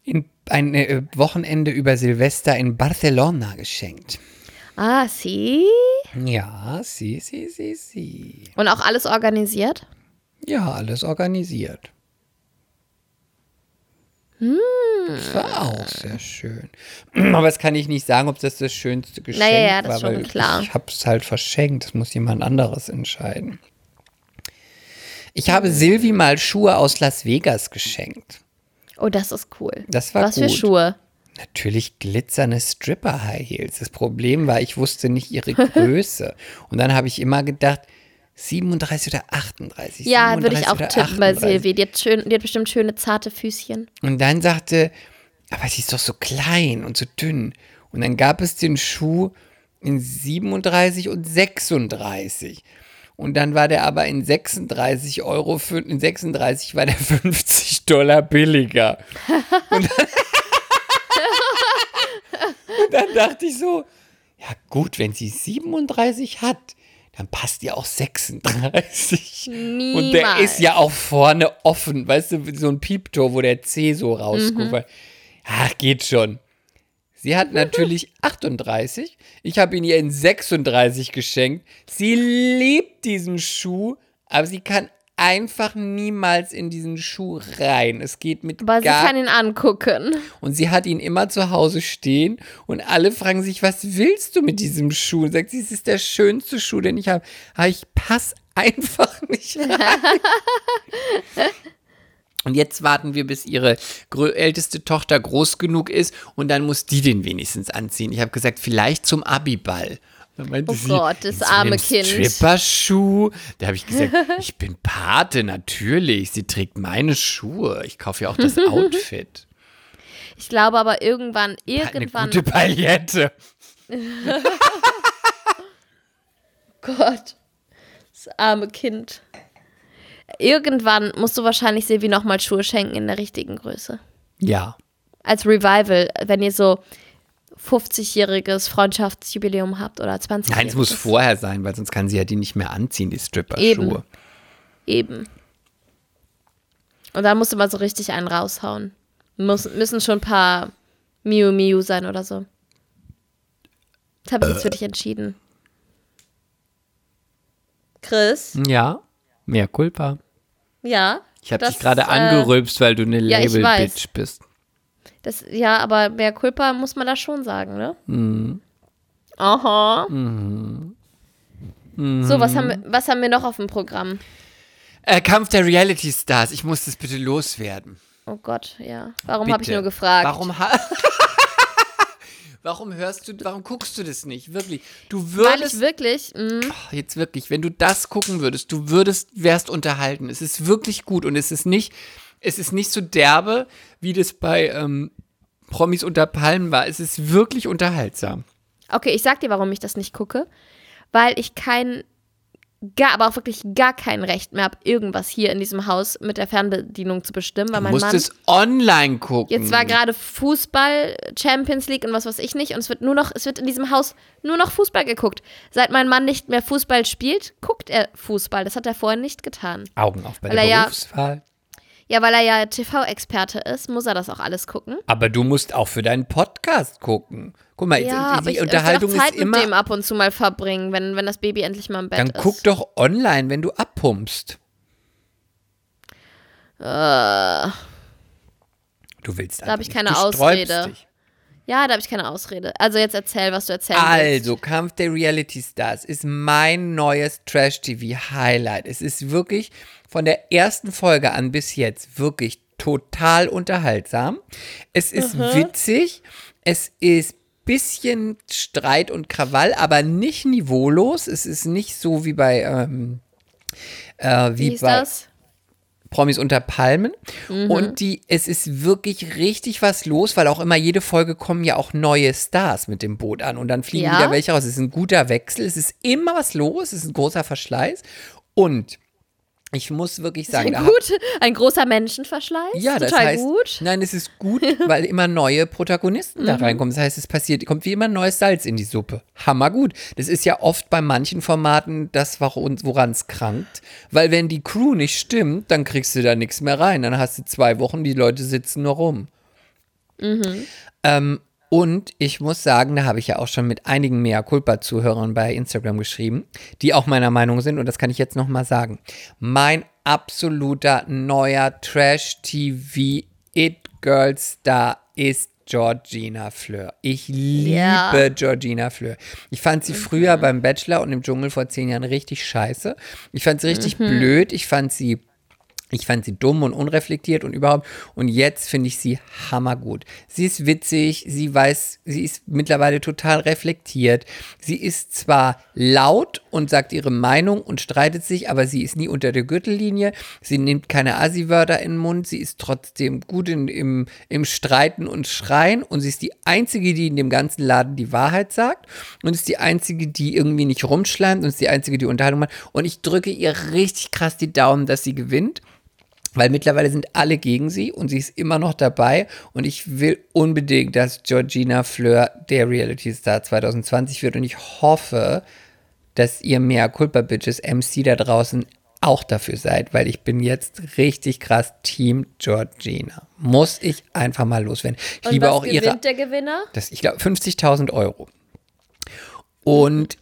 in ein äh, Wochenende über Silvester in Barcelona geschenkt. Ah, sie? Ja, sie, sie, sie, sie. Und auch alles organisiert? Ja, alles organisiert. Das war auch sehr schön. Aber das kann ich nicht sagen, ob das das schönste Geschenk Naja, ja, das war, ist schon weil klar. ich habe es halt verschenkt. Das muss jemand anderes entscheiden. Ich habe Silvi mal Schuhe aus Las Vegas geschenkt. Oh, das ist cool. Das war Was für gut. Schuhe? Natürlich glitzernde Stripper High Heels. Das Problem war, ich wusste nicht ihre Größe. Und dann habe ich immer gedacht, 37 oder 38. Ja, würde ich 37 auch tippen bei 38. Silvi. Die hat, schön, die hat bestimmt schöne, zarte Füßchen. Und dann sagte, aber sie ist doch so klein und so dünn. Und dann gab es den Schuh in 37 und 36. Und dann war der aber in 36 Euro, in 36 war der 50 Dollar billiger. Und dann, dann dachte ich so, ja gut, wenn sie 37 hat, dann passt ja auch 36. Und der Niemals. ist ja auch vorne offen, weißt du, so ein Pieptor, wo der C so Mhm. rausguckt. Ach, geht schon. Sie hat natürlich 38. Ich habe ihn ihr in 36 geschenkt. Sie liebt diesen Schuh, aber sie kann einfach niemals in diesen Schuh rein. Es geht mit Aber sie gar kann ihn angucken. und sie hat ihn immer zu Hause stehen und alle fragen sich, was willst du mit diesem Schuh? Und sagt sie, es ist der schönste Schuh, den ich habe. Aber ich passe einfach nicht rein. Und jetzt warten wir, bis ihre älteste Tochter groß genug ist und dann muss die den wenigstens anziehen. Ich habe gesagt, vielleicht zum Abiball. Meinte Oh sie, Gott, das arme Kind. Stripperschuh. Da habe ich gesagt, ich bin Pate, natürlich. Sie trägt meine Schuhe. Ich kaufe ja auch das Outfit. Ich glaube aber irgendwann, Hat eine irgendwann. gute Paillette. Gott. Das arme Kind. Irgendwann musst du wahrscheinlich Silvi nochmal Schuhe schenken in der richtigen Größe. Ja. Als Revival, wenn ihr so 50-jähriges Freundschaftsjubiläum habt oder 20 Nein, es muss vorher sein, weil sonst kann sie ja die nicht mehr anziehen, die Stripper-Schuhe. Eben. Eben. Und dann musst du mal so richtig einen raushauen. Muss, müssen schon ein paar Miu Miu sein oder so. Das habe ich jetzt für dich entschieden. Chris? Ja, mehr Culpa. Ja. Ich habe dich gerade äh, angerülpst, weil du eine ja, Label-Bitch bist. Das, ja, aber mehr Culpa muss man da schon sagen, ne? Aha. So, was haben, wir, was haben wir noch auf dem Programm? Äh, Kampf der Reality Stars. Ich muss das bitte loswerden. Oh Gott, ja. Warum habe ich nur gefragt? Warum ha Warum hörst du, warum guckst du das nicht? Wirklich. Du Weil würdest ich wirklich, mm, Oh, jetzt wirklich, wenn du das gucken würdest, du würdest, wärst unterhalten. Es ist wirklich gut und es ist nicht, es ist nicht so derbe, wie das bei ähm, Promis unter Palmen war. Es ist wirklich unterhaltsam. okay, ich sag dir, warum ich das nicht gucke. Weil ich kein, gar, aber auch wirklich gar kein Recht mehr habe, irgendwas hier in diesem Haus mit der Fernbedienung zu bestimmen, weil Du mein musst Mann. es online gucken. Jetzt war gerade Fußball, Champions League und was weiß ich nicht. Und es wird nur noch, es wird in diesem Haus nur noch Fußball geguckt. Seit mein Mann nicht mehr Fußball spielt, guckt er Fußball. Das hat er vorher nicht getan. Augen auf bei der er ja- Berufswahl. Ja, weil er ja TV-Experte ist, muss er das auch alles gucken. Aber du musst auch für deinen Podcast gucken. Guck mal, Ja, aber die ich Unterhaltung will auch Zeit ist immer. mit dem ab und zu mal verbringen, wenn, wenn das Baby endlich mal im Bett Dann ist. guck doch online, wenn du abpumpst. Äh, Du willst Da hab ich keine Ausrede. dich. Ja, da habe ich keine Ausrede. Also jetzt erzähl, was du erzählen willst. Also, Kampf der Reality Stars ist mein neues Trash-TV-Highlight. Es ist wirklich von der ersten Folge an bis jetzt wirklich total unterhaltsam. Es ist witzig. Es ist bisschen Streit und Krawall, aber nicht niveaulos. Es ist nicht so wie bei ähm, äh, wie, Wie bei das? Promis unter Palmen. Mhm. Und die, es ist wirklich richtig was los, weil auch immer jede Folge kommen ja auch neue Stars mit dem Boot an und dann fliegen Ja? wieder welche raus. Es ist ein guter Wechsel, es ist immer was los, es ist ein großer Verschleiß. Und ich muss wirklich sagen, Ein, gut, ein großer Menschenverschleiß. ja, das Total heißt, gut. nein, es ist gut, weil immer neue Protagonisten da reinkommen. Das heißt, es passiert, kommt wie immer neues Salz in die Suppe. Hammergut. Das ist ja oft bei manchen Formaten das, woran es krankt. Weil wenn die Crew nicht stimmt, dann kriegst du da nichts mehr rein. Dann hast du zwei Wochen, die Leute sitzen nur rum. Ähm, und ich muss sagen, da habe ich ja auch schon mit einigen Mea Culpa-Zuhörern bei Instagram geschrieben, die auch meiner Meinung sind. Und das kann ich jetzt nochmal sagen. Mein absoluter neuer Trash-TV-It-Girl-Star ist Georgina Fleur. Ich liebe Ja. Georgina Fleur. Ich fand sie früher beim Bachelor und im Dschungel vor zehn Jahren richtig scheiße. Ich fand sie richtig blöd. Ich fand sie ich fand sie dumm und unreflektiert und überhaupt. Und jetzt finde ich sie hammergut. Sie ist witzig, sie weiß, sie ist mittlerweile total reflektiert. Sie ist zwar laut und sagt ihre Meinung und streitet sich, aber sie ist nie unter der Gürtellinie. Sie nimmt keine Assi-Wörter in den Mund. Sie ist trotzdem gut in, im, im Streiten und Schreien. Und sie ist die Einzige, die in dem ganzen Laden die Wahrheit sagt. Und ist die Einzige, die irgendwie nicht rumschleimt. Und ist die Einzige, die Unterhaltung macht. Und ich drücke ihr richtig krass die Daumen, dass sie gewinnt. Weil mittlerweile sind alle gegen sie und sie ist immer noch dabei. Und ich will unbedingt, dass Georgina Fleur der Reality Star 2020 wird. Und ich hoffe, dass ihr mehr Culpa Bitches MC da draußen auch dafür seid, weil ich bin jetzt richtig krass Team Georgina. Muss ich einfach mal loswerden. Ich Und liebe was auch gewinnt ihre der Gewinner? das, ich glaube, 50.000 Euro. Und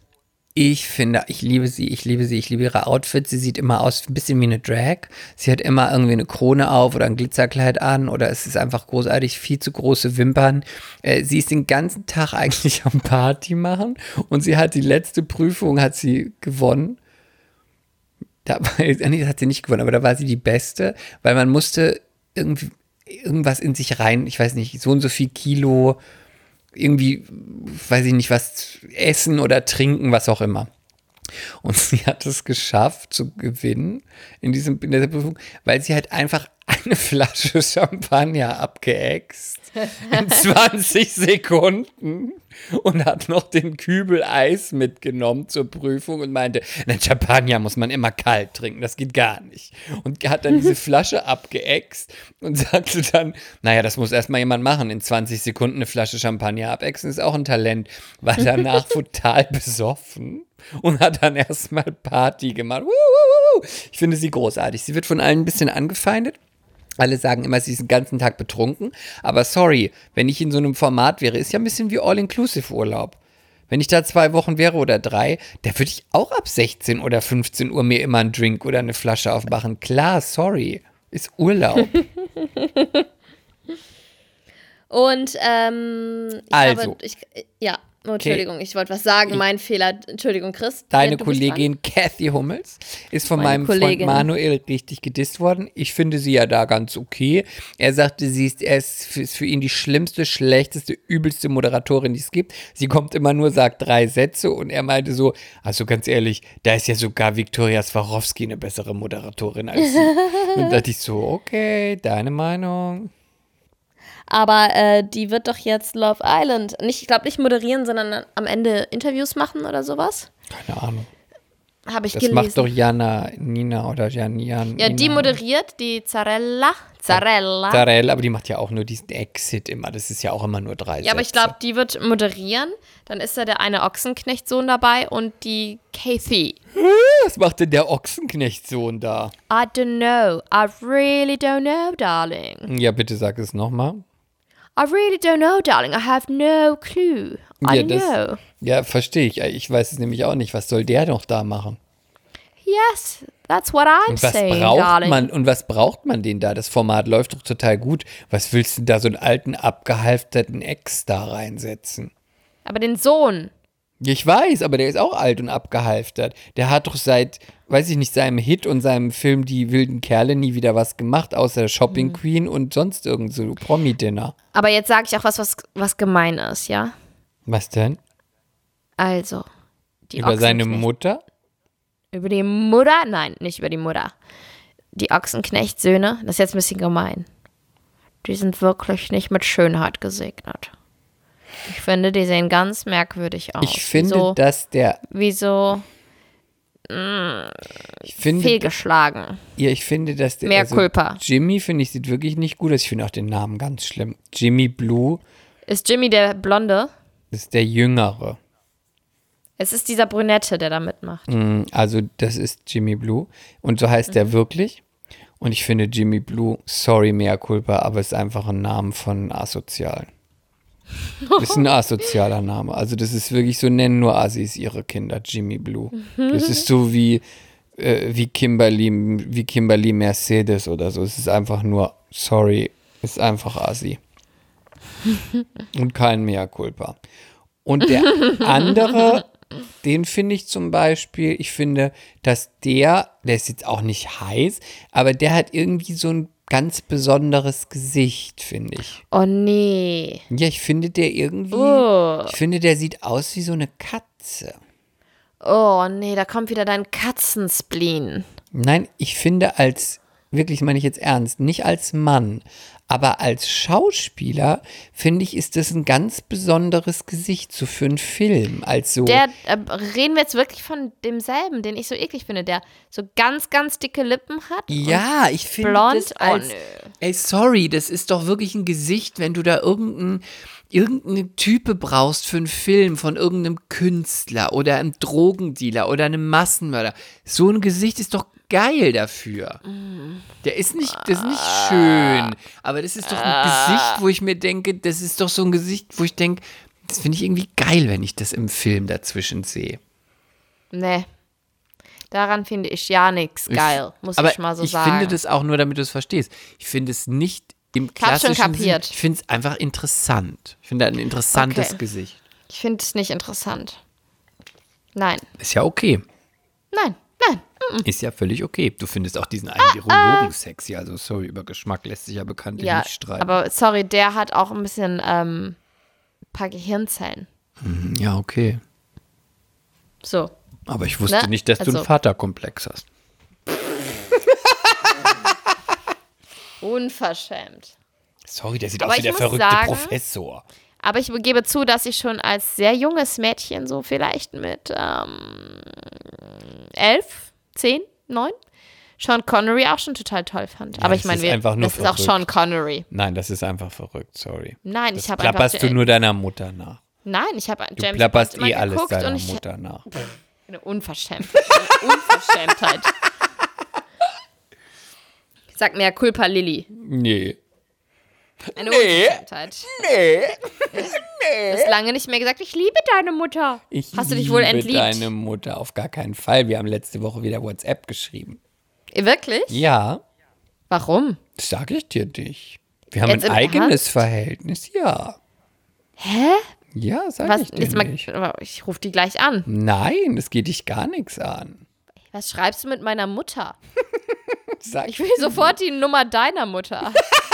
ich finde, ich liebe sie, ich liebe sie, ich liebe ihre Outfits. Sie sieht immer aus ein bisschen wie eine Drag. Sie hat immer irgendwie eine Krone auf oder ein Glitzerkleid an oder es ist einfach großartig, viel zu große Wimpern. Äh, sie ist den ganzen Tag eigentlich am Party machen und sie hat die letzte Prüfung, hat sie gewonnen. Da, war- nee, das hat sie nicht gewonnen, aber da war sie die Beste, weil man musste irgendwie irgendwas in sich rein, ich weiß nicht, so und so viel Kilo irgendwie, weiß ich nicht, was essen oder trinken, was auch immer. Und sie hat es geschafft zu gewinnen in, diesem, in dieser Prüfung, weil sie halt einfach eine Flasche Champagner abgeäxt in 20 Sekunden und hat noch den Kübel Eis mitgenommen zur Prüfung und meinte, nein, Champagner muss man immer kalt trinken, das geht gar nicht. Und hat dann diese Flasche abgeäxt und sagte dann, naja, das muss erstmal jemand machen, in 20 Sekunden eine Flasche Champagner abächsen, ist auch ein Talent. War danach total besoffen und hat dann erstmal Party gemacht. Ich finde sie großartig. Sie wird von allen ein bisschen angefeindet. Alle sagen immer, sie ist den ganzen Tag betrunken. Aber sorry, wenn ich in so einem Format wäre, ist ja ein bisschen wie All-Inclusive-Urlaub. Wenn ich da zwei Wochen wäre oder drei, da würde ich auch ab 16 oder 15 Uhr mir immer einen Drink oder eine Flasche aufmachen. Klar, sorry. Ist Urlaub. Und ähm, ich Also. glaube, ich, ja, oh, Entschuldigung, ich wollte was sagen, mein Fehler. Entschuldigung, Chris. Deine Kollegin Kathy Hummels ist von Meine meinem Freund Kollegin. Manuel richtig gedisst worden. Ich finde sie ja da ganz okay. Er sagte, sie ist, er ist für ihn die schlimmste, schlechteste, übelste Moderatorin, die es gibt. Sie kommt immer nur, sagt drei Sätze und er meinte so, also ganz ehrlich, da ist ja sogar Viktoria Swarovski eine bessere Moderatorin als sie. und da dachte ich so, okay, deine Meinung. Aber äh, die wird doch jetzt Love Island, nicht, ich glaube nicht moderieren, sondern am Ende Interviews machen oder sowas. Keine Ahnung. Habe ich Das gelesen. macht doch Jana, Nina oder Jan, Jan. ja, die moderiert, die Zarella. Zarella. Darell, aber die macht ja auch nur diesen Exit immer. Das ist ja auch immer nur drei ja, aber ich Sätze. glaube, die wird moderieren. Dann ist da der eine Ochsenknechtsohn dabei und die Kathy. Was macht denn der Ochsenknechtsohn da? I don't know. I really don't know, darling. Ja, bitte sag es nochmal. I really don't know, darling. I have no clue. I Ja, das- know. Ja, verstehe ich. Ich weiß es nämlich auch nicht. Was soll der noch da machen? Yes, That's what I'm Und was saying, braucht darling. man und was braucht man denn da? Das Format läuft doch total gut. Was willst du da so einen alten abgehalfterten Ex da reinsetzen? Aber den Sohn. Ich weiß, aber der ist auch alt und abgehalftert. Der hat doch seit, weiß ich nicht, seinem Hit und seinem Film Die wilden Kerle nie wieder was gemacht, außer Shopping Queen und sonst irgend so Promi-Dinner. Aber jetzt sage ich auch was, was, was gemein ist, ja? Was denn? Also. Die Über seine Mutter? Über die Mutter? Nein, nicht über die Mutter. Die Ochsenknecht-Söhne, das ist jetzt ein bisschen gemein. Die sind wirklich nicht mit Schönheit gesegnet. Ich finde, die sehen ganz merkwürdig aus. Ich finde, Wieso, dass der, wieso ich finde, fehlgeschlagen. ja, ich finde, dass der, Mehr also Culpa. Jimmy, finde ich, sieht wirklich nicht gut aus. Ich finde auch den Namen ganz schlimm. Jimmy Blue Ist Jimmy der Blonde? ist der Jüngere. Es ist dieser Brünette, der da mitmacht. Mm, Also, das ist Jimmy Blue. Und so heißt Mhm. der wirklich. Und ich finde Jimmy Blue, sorry, mea culpa, aber ist einfach ein Name von Asozialen. Ist ein asozialer Name. Also, das ist wirklich so, nennen nur Assis ihre Kinder, Jimmy Blue. Das ist so wie, äh, wie, Kimberly, wie Kimberly Mercedes oder so. Es ist einfach nur, sorry, ist einfach Assi. Und kein mea culpa. Und der andere, den finde ich zum Beispiel, ich finde, dass der, der ist jetzt auch nicht heiß, aber der hat irgendwie so ein ganz besonderes Gesicht, finde ich. Oh nee. Ja, ich finde der irgendwie, Oh. ich finde, der sieht aus wie so eine Katze. Oh nee, da kommt wieder dein Katzenspleen. Nein, ich finde als, wirklich meine ich jetzt ernst, nicht als Mann, aber als Schauspieler, finde ich, ist das ein ganz besonderes Gesicht so für einen Film. Als so, Der, äh, reden wir jetzt wirklich von demselben, den ich so eklig finde, der so ganz, ganz dicke Lippen hat? Ja, ich finde blond? das Oh, als, nö. ey, sorry, das ist doch wirklich ein Gesicht, wenn du da irgendein, irgendeine Type brauchst für einen Film von irgendeinem Künstler oder einem Drogendealer oder einem Massenmörder. So ein Gesicht ist doch geil dafür. Der ist nicht, das ist nicht schön, aber das ist doch ein Gesicht, wo ich mir denke, das ist doch so ein Gesicht, wo ich denke, das finde ich irgendwie geil, wenn ich das im Film dazwischen sehe. Nee. Daran finde ich ja nichts geil, muss aber ich mal so ich sagen. finde das auch nur, damit du es verstehst. Ich finde es nicht im Ich hab's schon klassischen Sinn. kapiert. Ich finde es einfach interessant. Ich finde ein interessantes Okay. Gesicht. ich finde es nicht interessant. Nein, Ist ja okay. nein. Ist ja völlig okay. Du findest auch diesen einen Virologen sexy. Also sorry, über Geschmack lässt sich ja bekanntlich Ja, nicht streiten. aber sorry, der hat auch ein bisschen ähm, paar Gehirnzellen. ja, okay. So. Aber ich wusste Ne? nicht, dass du Also- einen Vaterkomplex hast. Unverschämt. Sorry, der sieht Aber aus wie der verrückte sagen- Professor. Aber ich gebe zu, dass ich schon als sehr junges Mädchen, so vielleicht mit ähm, elf, zehn, neun, Sean Connery auch schon total toll fand. Aber das ich meine, das ist auch verrückt. Sean Connery. Nein, das ist einfach verrückt, sorry. Nein, Das ich habe einfach plapperst du nur deiner Mutter nach. Nein, ich habe Du James plapperst Bond immer eh alles deiner ich Mutter nach. eine Unverschämtheit. Eine Unverschämtheit. Sag mir Culpa Lilly. Nee. Eine Unverschämtheit. Nee. Du hast lange nicht mehr gesagt, ich liebe deine Mutter. Ich Hast du dich wohl liebe entliebt? deine Mutter auf gar keinen Fall. Wir haben letzte Woche wieder WhatsApp geschrieben. Wirklich? Ja, Warum? das sage ich dir nicht. Wir haben Jetzt ein eigenes Ernst? Verhältnis, ja. Hä? Ja, sag Was? ich dir mal, nicht. ich rufe die gleich an. Nein, das geht dich gar nichts an. Was schreibst du mit meiner Mutter? Sag Ich will sofort die Nummer deiner Mutter.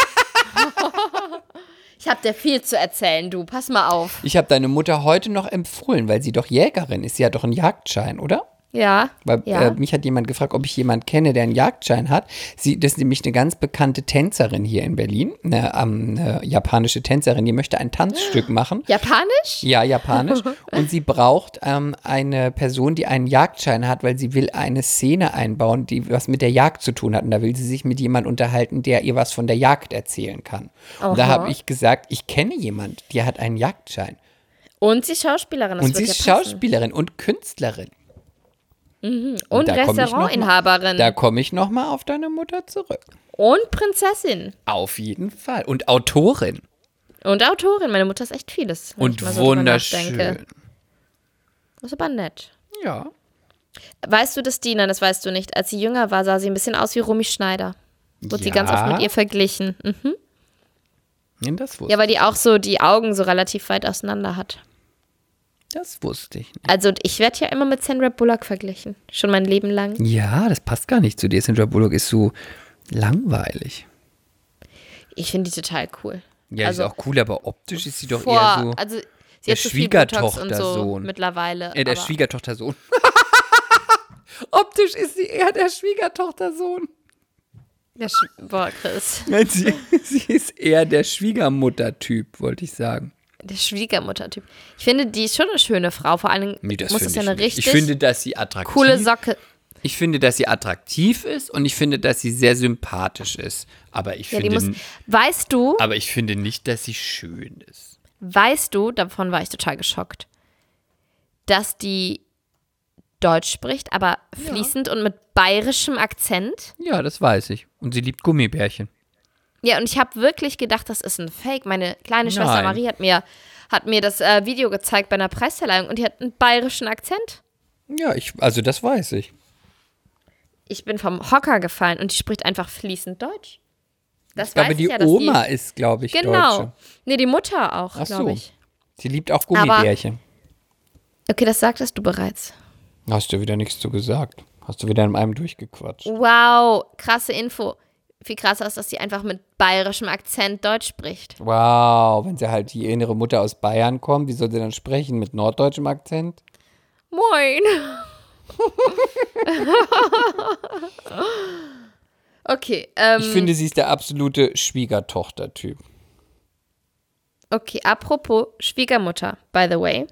ich habe dir viel zu erzählen, du. Pass mal auf. Ich habe deine Mutter heute noch empfohlen, weil sie doch Jägerin ist. Sie hat doch einen Jagdschein, oder? Ja. Weil ja. äh, mich hat jemand gefragt, ob ich jemanden kenne, der einen Jagdschein hat. Sie, das ist nämlich eine ganz bekannte Tänzerin hier in Berlin, eine, ähm, eine japanische Tänzerin, die möchte ein Tanzstück machen. Japanisch? Ja, japanisch. Und sie braucht ähm, eine Person, die einen Jagdschein hat, weil sie will eine Szene einbauen, die was mit der Jagd zu tun hat. Und da will sie sich mit jemandem unterhalten, der ihr was von der Jagd erzählen kann. Und da Aha. habe ich gesagt, ich kenne jemanden, die hat einen Jagdschein. Und sie ist Schauspielerin. Das und sie ist ja. Schauspielerin und Künstlerin. Und ich noch mal- Restaurantinhaberin. Da komme ich noch mal auf deine Mutter zurück. Und Prinzessin. Auf jeden Fall. Und Autorin. Und Autorin. Meine Mutter ist echt vieles. Und so wunderschön. Das ist aber nett. Ja. Weißt du, dass die, nein, das weißt du nicht, als sie jünger war, sah sie ein bisschen aus wie Romy Schneider. Wurde sie ganz oft mit ihr verglichen. Mhm. Ja, das wusste, Ja, weil die auch so die Augen so relativ weit auseinander hat. Das wusste ich nicht. Also ich werde ja immer mit Sandra Bullock verglichen. Schon mein Leben lang. Ja, das passt gar nicht zu dir. Sandra Bullock ist so langweilig. Ich finde die total cool. Ja, Also die ist auch cool, aber optisch ist sie doch Vor, eher so. also sie der hat so Schwiegertochtersohn. mittlerweile. äh, der Schwiegertochtersohn. optisch ist sie eher der Schwiegertochtersohn. der Sch Boah, Chris. Nein, sie, sie ist eher der Schwiegermuttertyp, wollte ich sagen. Der Schwiegermuttertyp. Ich finde, die ist schon eine schöne Frau. Vor allem Nee, das muss es ja ich eine nicht. richtig Ich finde, dass sie attraktiv coole Socke. Ich finde, dass sie attraktiv ist und ich finde, dass sie sehr sympathisch ist. Aber ich Ja, finde, muss. Weißt du, aber ich finde nicht, dass sie schön ist. weißt du, davon war ich total geschockt, dass die Deutsch spricht, aber fließend und mit bayerischem Akzent. Ja, das weiß ich. Und sie liebt Gummibärchen. Ja, und ich habe wirklich gedacht, das ist ein Fake. Meine kleine Schwester Nein. Marie hat mir, hat mir das äh, Video gezeigt bei einer Preisverleihung und die hat einen bayerischen Akzent. Ja, ich, also das weiß ich. Ich bin vom Hocker gefallen und die spricht einfach fließend Deutsch. Das Ich glaube, weiß die ich ja, Oma ist, glaube ich, Die, genau. Deutsche. Nee, die Mutter auch, Ach so. glaube ich. Sie liebt auch Gummibärchen. Okay, das sagtest du bereits. Hast du wieder nichts zu gesagt. Hast du wieder in einem durchgequatscht. Wow, krasse Info. Viel krasser ist, dass sie einfach mit bayerischem Akzent Deutsch spricht. Wow, wenn sie halt die innere Mutter aus Bayern kommt, wie soll sie dann sprechen? Mit norddeutschem Akzent? Moin. okay, ähm, Ich finde, sie ist der absolute Schwiegertochter-Typ. okay, apropos Schwiegermutter, by the way.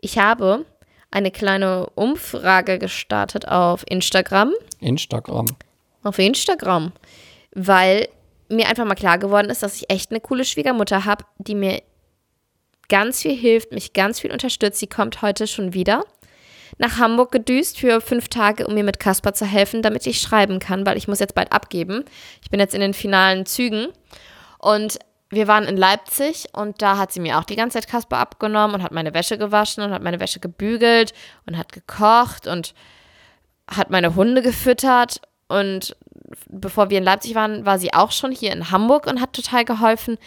Ich habe eine kleine Umfrage gestartet auf Instagram. Instagram. Auf Instagram. Weil mir einfach mal klar geworden ist, dass ich echt eine coole Schwiegermutter habe, die mir ganz viel hilft, mich ganz viel unterstützt. Sie kommt heute schon wieder nach Hamburg gedüst für fünf Tage, um mir mit Kasper zu helfen, damit ich schreiben kann, weil ich muss jetzt bald abgeben. Ich bin jetzt in den finalen Zügen und wir waren in Leipzig und da hat sie mir auch die ganze Zeit Kasper abgenommen und hat meine Wäsche gewaschen und hat meine Wäsche gebügelt und hat gekocht und hat meine Hunde gefüttert und bevor wir in Leipzig waren, war sie auch schon hier in Hamburg und hat total geholfen.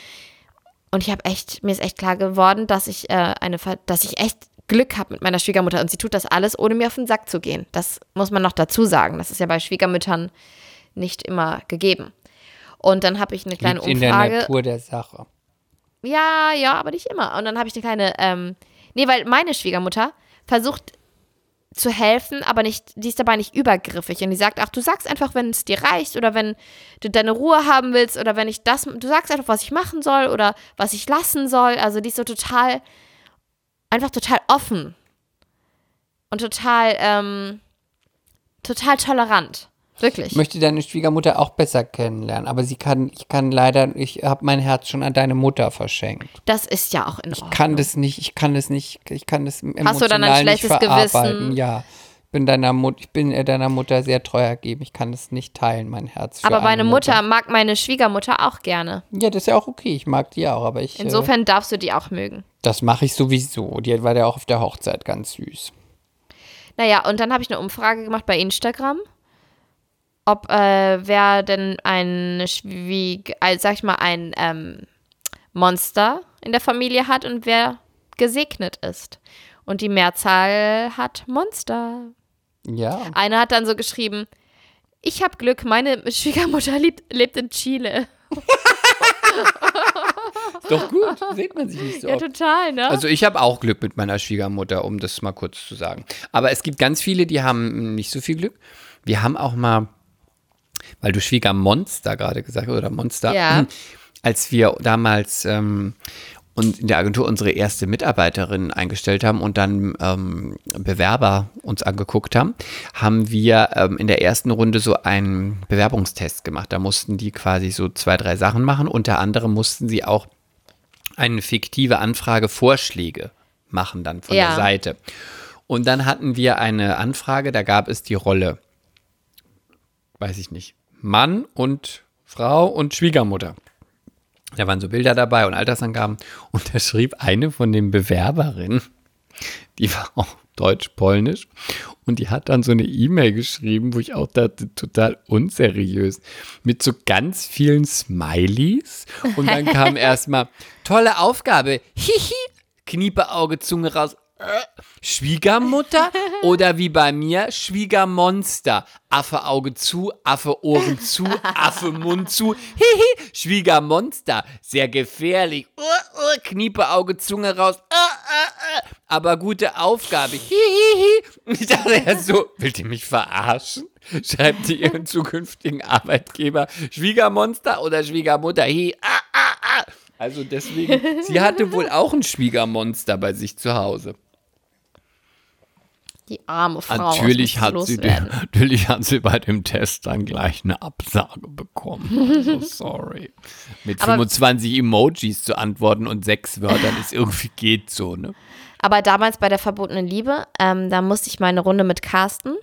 Und ich habe echt, mir ist echt klar geworden, dass ich äh, eine, dass ich echt Glück habe mit meiner Schwiegermutter und sie tut das alles, ohne mir auf den Sack zu gehen. Das muss man noch dazu sagen. Das ist ja bei Schwiegermüttern nicht immer gegeben. Und dann habe ich eine kleine Liegt in der Umfrage. Natur der Sache. Ja, ja, aber nicht immer. Und dann habe ich eine kleine, ähm, nee, weil meine Schwiegermutter versucht zu helfen, aber nicht, die ist dabei nicht übergriffig. Und die sagt, ach, du sagst einfach, wenn es dir reicht oder wenn du deine Ruhe haben willst oder wenn ich das, du sagst einfach, was ich machen soll oder was ich lassen soll. Also die ist so total, einfach total offen und total, ähm, total tolerant. Wirklich. Ich möchte deine Schwiegermutter auch besser kennenlernen, aber sie kann, ich kann leider, ich habe mein Herz schon an deine Mutter verschenkt. Das ist ja auch in Ordnung. Ich kann das nicht, ich kann das nicht, ich kann das emotional Hast du dann ein nicht schlechtes verarbeiten. Gewissen? Ja, ich bin deiner Mut, ich bin äh, deiner Mutter sehr treu ergeben. Ich kann das nicht teilen, mein Herz. Aber eine meine Mutter mag meine Schwiegermutter auch gerne. Ja, das ist ja auch okay. Ich mag die auch, aber ich. äh, Insofern darfst du die auch mögen. das mache ich sowieso. Die war ja auch auf der Hochzeit ganz süß. Naja, und dann habe ich eine Umfrage gemacht bei Instagram, ob äh, wer denn ein Schwieg, also sag ich mal, ein ähm, Monster in der Familie hat und wer gesegnet ist. Und die Mehrzahl hat Monster. Ja. Einer hat dann so geschrieben, ich habe Glück, meine Schwiegermutter lebt, lebt in Chile. Doch gut, sieht man sich nicht so Ja, oft. total, ne? Also ich habe auch Glück mit meiner Schwiegermutter, um das mal kurz zu sagen. Aber es gibt ganz viele, die haben nicht so viel Glück. Wir haben auch mal, weil du Schwiegermonster gerade gesagt hast, oder Monster, Ja. als wir damals ähm, und in der Agentur unsere erste Mitarbeiterin eingestellt haben und dann ähm, Bewerber uns angeguckt haben, haben wir ähm, in der ersten Runde so einen Bewerbungstest gemacht. Da mussten die quasi so zwei, drei Sachen machen. Unter anderem mussten sie auch eine fiktive Anfrage Vorschläge machen dann von Ja. der Seite. Und dann hatten wir eine Anfrage, da gab es die Rolle, weiß ich nicht, Mann und Frau und Schwiegermutter. Da waren so Bilder dabei und Altersangaben. Und da schrieb eine von den Bewerberinnen, die war auch Deutsch-Polnisch. Und die hat dann so eine E-Mail geschrieben, wo ich auch dachte, total unseriös, mit so ganz vielen Smileys. Und dann kam erstmal, tolle Aufgabe, hihi, Kniepe, Auge, Zunge raus. Schwiegermutter oder wie bei mir Schwiegermonster. Affe Auge zu, Affe Ohren zu, Affe Mund zu. Hihi, Schwiegermonster. Sehr gefährlich. Uh, uh, Kniepe Auge Zunge raus. Uh, uh, uh. Aber gute Aufgabe. Hihihi. Ich dachte ja so, willt ihr mich verarschen? Schreibt ihr ihren zukünftigen Arbeitgeber Schwiegermonster oder Schwiegermutter? Hi, ah, ah, ah. Also deswegen, sie hatte wohl auch ein Schwiegermonster bei sich zu Hause. Die arme Frau. Natürlich hat, sie, loswerden? natürlich hat sie bei dem Test dann gleich eine Absage bekommen. Also sorry. Mit Aber- 25 Emojis zu antworten und sechs Wörtern ist irgendwie geht so, ne? Aber damals bei der verbotenen Liebe, ähm, da musste ich meine Runde mit Carsten.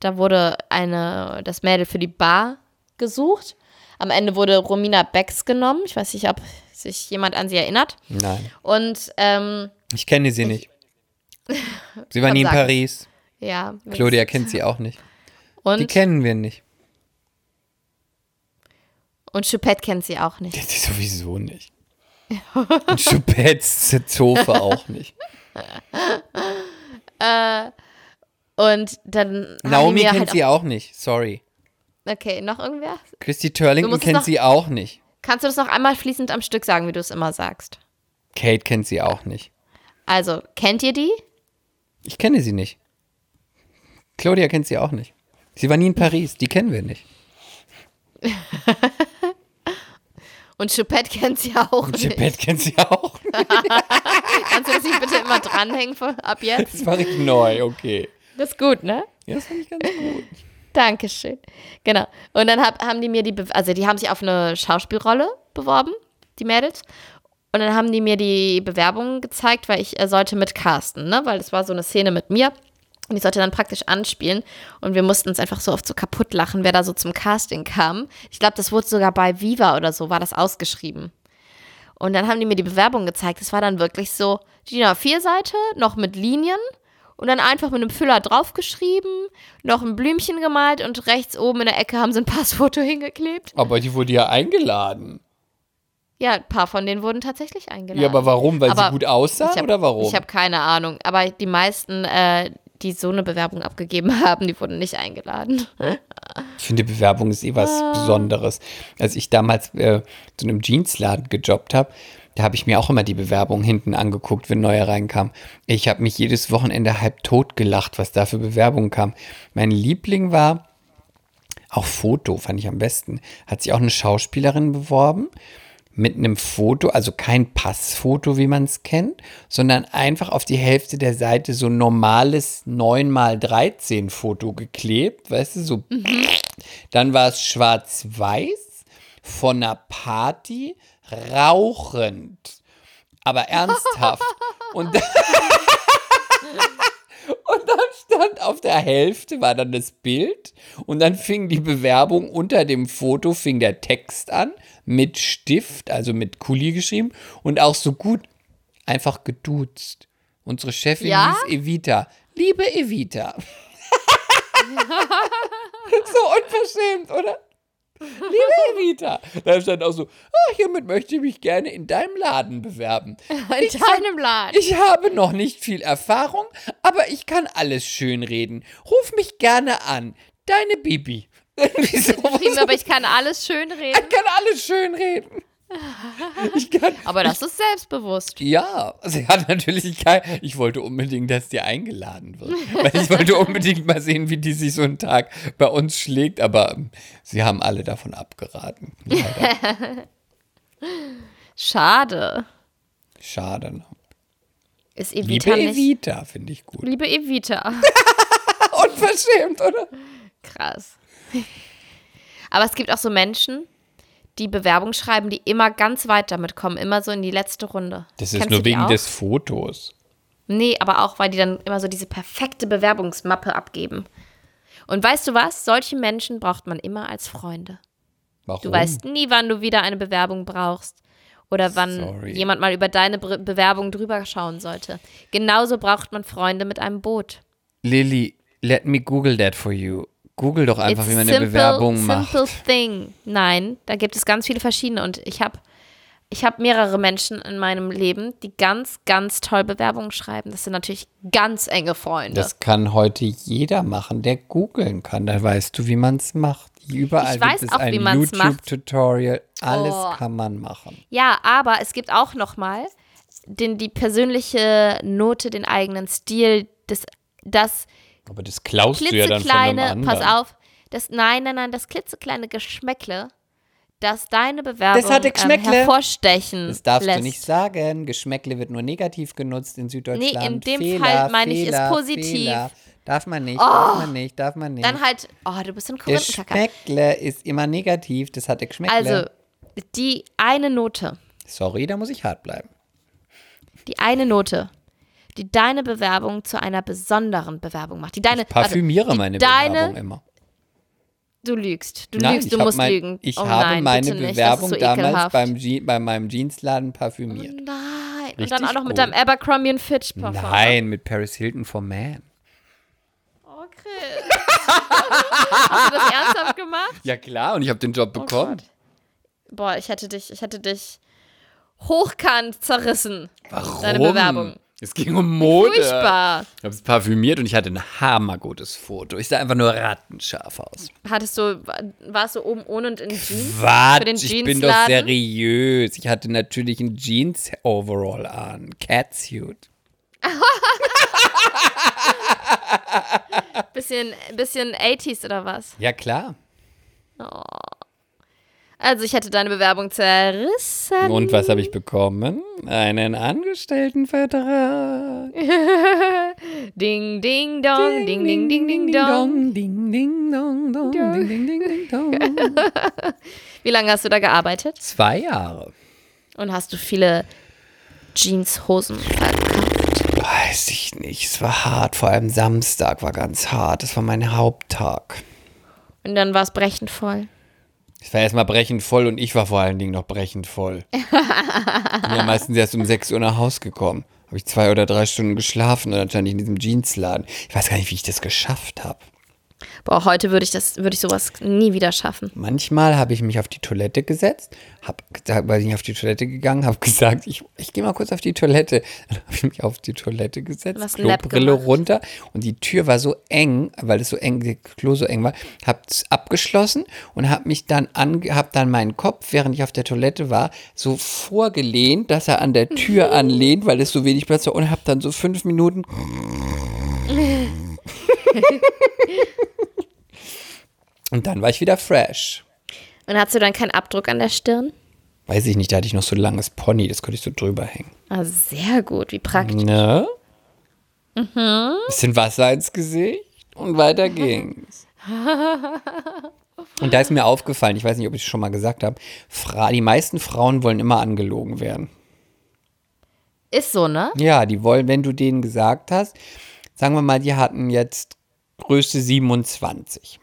Da wurde eine, das Mädel für die Bar gesucht. Am Ende wurde Romina Becks genommen. Ich weiß nicht, ob sich jemand an sie erinnert. Nein. Und ähm, Ich kenne sie nicht. Sie war nie in. Paris. Ja. Claudia kennt sie auch nicht. Die Und, kennen wir nicht. und Choupette kennt sie auch nicht. Die sowieso nicht. Und Choupette's Zofe auch nicht. Und dann. die Naomi kennt halt sie auch nicht. Sorry. Okay, noch irgendwer? Christy Turlington kennt noch- sie auch nicht. Kannst du das noch einmal fließend am Stück sagen, wie du es immer sagst? Kate kennt sie auch nicht. Also, kennt ihr die? Ich kenne sie nicht. Claudia kennt sie auch nicht. Sie war nie in Paris. Die kennen wir nicht. Und Choupette kennt sie auch Und nicht. Choupette kennt sie auch nicht. Kannst du das nicht bitte immer dranhängen von, ab jetzt? Das war ich neu, okay. Das ist gut, ne? Ja, das fand ich ganz gut. Dankeschön. Genau. Und dann hab, haben die mir die, Be also die haben sich auf eine Schauspielrolle beworben, die Mädels. Und dann haben die mir die Bewerbung gezeigt, weil ich äh, sollte mit casten, ne? Weil das war so eine Szene mit mir. Und ich sollte dann praktisch anspielen. Und wir mussten uns einfach so oft so kaputt lachen, wer da so zum Casting kam. Ich glaube, das wurde sogar bei Viva oder so, war das ausgeschrieben. Und dann haben die mir die Bewerbung gezeigt. Das war dann wirklich so DIN A4-Seite, noch mit Linien und dann einfach mit einem Füller draufgeschrieben, noch ein Blümchen gemalt und rechts oben in der Ecke haben sie ein Passfoto hingeklebt. Aber die wurde ja eingeladen. Ja, ein paar von denen wurden tatsächlich eingeladen. Ja, aber warum? Weil Aber sie gut aussah ich hab, oder warum? Ich habe keine Ahnung. Aber die meisten, äh, die so eine Bewerbung abgegeben haben, die wurden nicht eingeladen. Ich finde, Bewerbung ist eh was Besonderes. Als ich damals äh, zu einem Jeansladen gejobbt habe, da habe ich mir auch immer die Bewerbung hinten angeguckt, wenn neue reinkamen. Ich habe mich jedes Wochenende halb tot gelacht, was da für Bewerbungen kam. Mein Liebling war, auch Foto fand ich am besten, hat sich auch eine Schauspielerin beworben mit einem Foto, also kein Passfoto, wie man es kennt, sondern einfach auf die Hälfte der Seite so ein normales 9x13 Foto geklebt, weißt du, so. Dann war es schwarz-weiß von einer Party rauchend, aber ernsthaft. Und dann, auf der Hälfte war dann das Bild und dann fing die Bewerbung unter dem Foto fing der Text an mit Stift, also mit Kuli geschrieben und auch so gut einfach geduzt. Unsere Chefin Ja? hieß Evita. Liebe Evita. so unverschämt, oder? Liebe Evita. Da stand auch so, ah, hiermit möchte ich mich gerne in deinem Laden bewerben. In deinem Laden. Ich habe noch nicht viel Erfahrung, aber ich kann alles schönreden. Ruf mich gerne an. Deine Bibi. Irgendwie so. Geschrieben, aber ich kann alles schön reden. Ich kann alles schönreden. Kann. Aber das ist selbstbewusst. Ja, sie hat natürlich kein. Ich wollte unbedingt, dass die eingeladen wird. Weil ich wollte unbedingt mal sehen, wie die sich so einen Tag bei uns schlägt, aber ähm, sie haben alle davon abgeraten. Leider. Schade. Schade. ne? Ist Liebe Evita nicht. Evita, finde ich gut. Liebe Evita. Unverschämt, oder? Krass. Aber es gibt auch so Menschen, die Bewerbung schreiben, die immer ganz weit damit kommen, immer so in die letzte Runde. Das ist Kennst nur wegen auch? des Fotos. Nee, aber auch, weil die dann immer so diese perfekte Bewerbungsmappe abgeben. Und weißt du was? Solche Menschen braucht man immer als Freunde. Warum? Du weißt nie, wann du wieder eine Bewerbung brauchst. Oder wann Sorry. jemand mal über deine Bre Bewerbung drüber schauen sollte. Genauso braucht man Freunde mit einem Boot. Lilly, let me Google that for you. Google doch einfach, It's wie man simple, eine Bewerbung macht. Simple thing. Nein, da gibt es ganz viele verschiedene und ich habe ich habe mehrere Menschen in meinem Leben, die ganz, ganz toll Bewerbungen schreiben. Das sind natürlich ganz enge Freunde. Das kann heute jeder machen, der googeln kann. Da weißt du, wie man es macht. Überall Ich weiß gibt es auch, ein. YouTube-Tutorial. Alles Oh. kann man machen. Ja, aber es gibt auch noch mal den, die persönliche Note, den eigenen Stil, das, das Aber das klaust du ja dann von einem klitzekleine, anderen. pass auf, das, nein, nein, nein, das klitzekleine Geschmäckle, das deine Bewerbung Das hatte ähm, hervorstechen Das darfst lässt. du nicht sagen. Geschmäckle wird nur negativ genutzt in Süddeutschland. Nee, in dem Fehler, Fall meine ich es Fehler, positiv. Fehler. Darf man nicht, darf man nicht, darf man nicht. Dann halt, oh, du bist ein Korinthenkacker. Geschmäckle ist immer negativ. Das hatte Geschmäckle. Also, die eine Note, Sorry, da muss ich hart bleiben. die eine Note, die deine Bewerbung zu einer besonderen Bewerbung macht. Die deine, Parfümiere warte, die meine deine, Bewerbung immer. Du lügst, du Nein, lügst, ich du musst mein, lügen. Ich oh habe nein, meine Bewerbung so damals beim Je bei meinem Jeansladen parfümiert. Nein, und Richtig dann auch noch mit gut. deinem Abercrombie und Fitch Parfum. Nein, mit Paris Hilton for Man. Oh, Chris. Hast du das ernsthaft gemacht? Ja klar, und ich habe den Job bekommen. Gott. Boah, ich hätte dich, ich hätte dich hochkant zerrissen. Warum? Deine Bewerbung. Es ging um Mode. Furchtbar. Ich habe es parfümiert und ich hatte ein hammergutes Foto. Ich sah einfach nur rattenscharf aus. Hattest du, warst du oben ohne und in Jeans? Quatsch, ich bin doch seriös. Ich hatte natürlich ein Jeans-Overall an. Catsuit. Bisschen, bisschen 80s oder was? Ja, klar. Also ich hätte deine Bewerbung zerrissen. Und was habe ich bekommen? Einen Angestelltenvertrag. Ding, ding, dong, ding, ding, ding, ding, dong. Ding, ding, dong, dong, ding, ding, ding, ding, dong. Wie lange hast du da gearbeitet? Zwei Jahre. Und hast du viele Jeanshosen verkauft? Weiß ich nicht. Es war hart. Vor allem Samstag war ganz hart. Das war mein Haupttag. Und dann war es brechend voll. Es war erstmal brechend voll und ich war vor allen Dingen noch brechend voll. Ich bin ja meistens erst um 6 Uhr nach Hause gekommen. Habe ich zwei oder drei Stunden geschlafen und dann stand ich in diesem Jeansladen. Ich weiß gar nicht, wie ich das geschafft habe. Boah, heute würde ich das, würde ich sowas nie wieder schaffen. Manchmal habe ich mich auf die Toilette gesetzt, hab, weil ich auf die Toilette gegangen, habe gesagt, ich, ich gehe mal kurz auf die Toilette. Dann habe ich mich auf die Toilette gesetzt, Was Klobrille runter und die Tür war so eng, weil es so eng, das Klo so eng war, habe es abgeschlossen und habe mich dann an, habe dann meinen Kopf, während ich auf der Toilette war, so vorgelehnt, dass er an der Tür anlehnt, weil es so wenig Platz war und habe dann so fünf Minuten und dann war ich wieder fresh. Und hast du dann keinen Abdruck an der Stirn? Weiß ich nicht, da hatte ich noch so ein langes Pony, das konnte ich so drüber hängen. Ah, sehr gut, wie praktisch. Ne? Mhm. Bisschen Wasser ins Gesicht und weiter ging's. Und da ist mir aufgefallen, ich weiß nicht, ob ich es schon mal gesagt habe, die meisten Frauen wollen immer angelogen werden. Ist so, ne? Ja, die wollen, wenn du denen gesagt hast, sagen wir mal, die hatten jetzt Größe 27.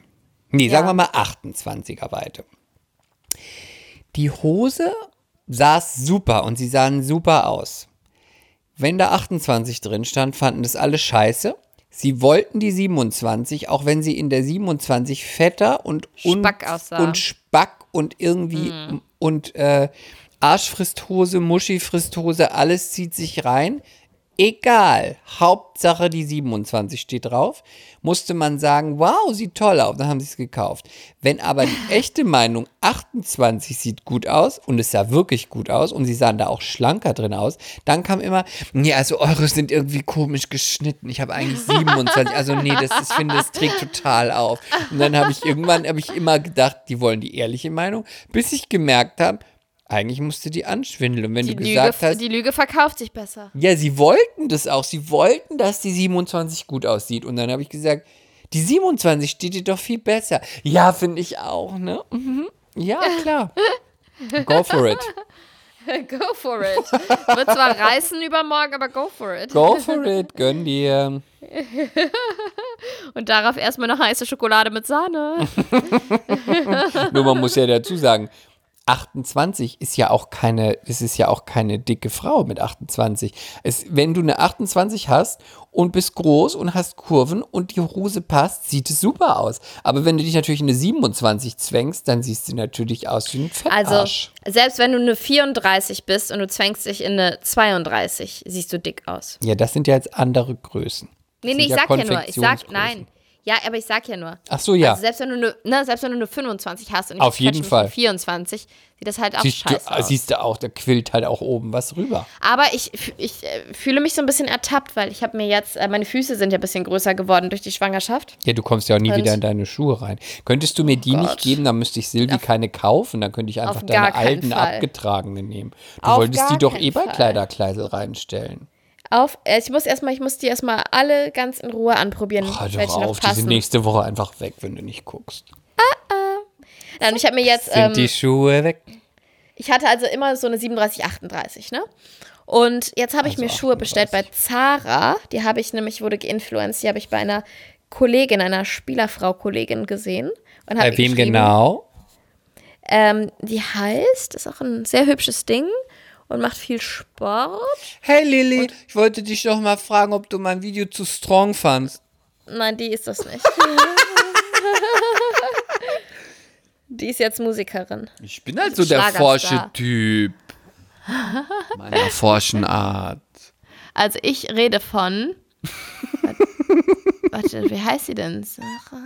Nee, sagen Ja. wir mal 28er Weite. Die Hose saß super und sie sahen super aus. Wenn da 28 drin stand, fanden das alle scheiße. Sie wollten die 27, auch wenn sie in der 27 fetter und un Spack aussah. und Spack und irgendwie und äh, Arschfristhose, Muschifristhose, alles zieht sich rein. Egal, Hauptsache die 27 steht drauf. Musste man sagen, wow, sieht toll aus, dann haben sie es gekauft. Wenn aber die echte Meinung 28 sieht gut aus und es sah wirklich gut aus und sie sahen da auch schlanker drin aus, dann kam immer, nee, also eure sind irgendwie komisch geschnitten. Ich habe eigentlich 27, also nee, das ist, ich finde, das trägt total auf. Und dann habe ich irgendwann, habe ich immer gedacht, die wollen die ehrliche Meinung, bis ich gemerkt habe, eigentlich musste die anschwindeln. Und wenn Die du Lüge, gesagt hast, die Lüge verkauft sich besser. ja, sie wollten das auch. Sie wollten, dass die 27 gut aussieht. Und dann habe ich gesagt, die 27 steht dir doch viel besser. Ja, finde ich auch, ne? Mhm. Ja, klar. Go for it. Go for it. Wird zwar reißen übermorgen, aber go for it. Go for it. Gönn dir. Und darauf erstmal eine heiße Schokolade mit Sahne. Nur man muss ja dazu sagen, 28 ist ja auch keine, es ist ja auch keine dicke Frau mit 28. Es, wenn du eine 28 hast und bist groß und hast Kurven und die Hose passt, sieht es super aus. Aber wenn du dich natürlich in eine 27 zwängst, dann siehst du natürlich aus wie ein Also, Fettarsch. selbst wenn du eine 34 bist und du zwängst dich in eine 32, siehst du dick aus. ja, das sind ja jetzt andere Größen. Nee, Das nee, ich sag ja nur, ich sag, nein. Ja, aber ich sag ja nur. Ach so, ja. Also selbst wenn du eine, ne, selbst wenn du eine 25 hast und ich Auf jeden quetsche mich Fall. in 24, sieht das halt auch Siehst du, scheiße aus. siehst du auch, da quillt halt auch oben was rüber. Aber ich, ich äh, fühle mich so ein bisschen ertappt, weil ich habe mir jetzt, äh, meine Füße sind ja ein bisschen größer geworden durch die Schwangerschaft. Ja, du kommst ja auch nie Und- wieder in deine Schuhe rein. Könntest du mir die Gott. nicht geben, dann müsste ich Silvi keine kaufen, dann könnte ich einfach Auf deine alten Fall. abgetragene nehmen. Du Auf wolltest die doch eh bei. Kleiderkleisel reinstellen. Auf, äh, ich muss erstmal, ich muss die erstmal alle ganz in Ruhe anprobieren, Oh, welche doch noch auf, die sind nächste Woche einfach weg, wenn du nicht guckst. Ja, und ich habe mir jetzt, Sind ähm, die Schuhe weg? ich hatte also immer so eine 37, 38, ne? Und jetzt habe ich Also mir Schuhe bestellt bei Zara. Die habe ich nämlich, wurde geinfluenced, die habe ich bei einer Kollegin, einer Spielerfrau-Kollegin gesehen. Und Bei wem genau? Ähm, die heißt, ist auch ein sehr hübsches Ding und macht viel Sport. Hey Lilly, ich wollte dich doch mal fragen, ob du mein Video zu strong fandst. Nein, die ist das nicht. die ist jetzt Musikerin. Ich bin halt so der Schlagerstar. forsche Typ. Meiner forschen Art. Also ich rede von. Warte, wie heißt sie denn? Sarah.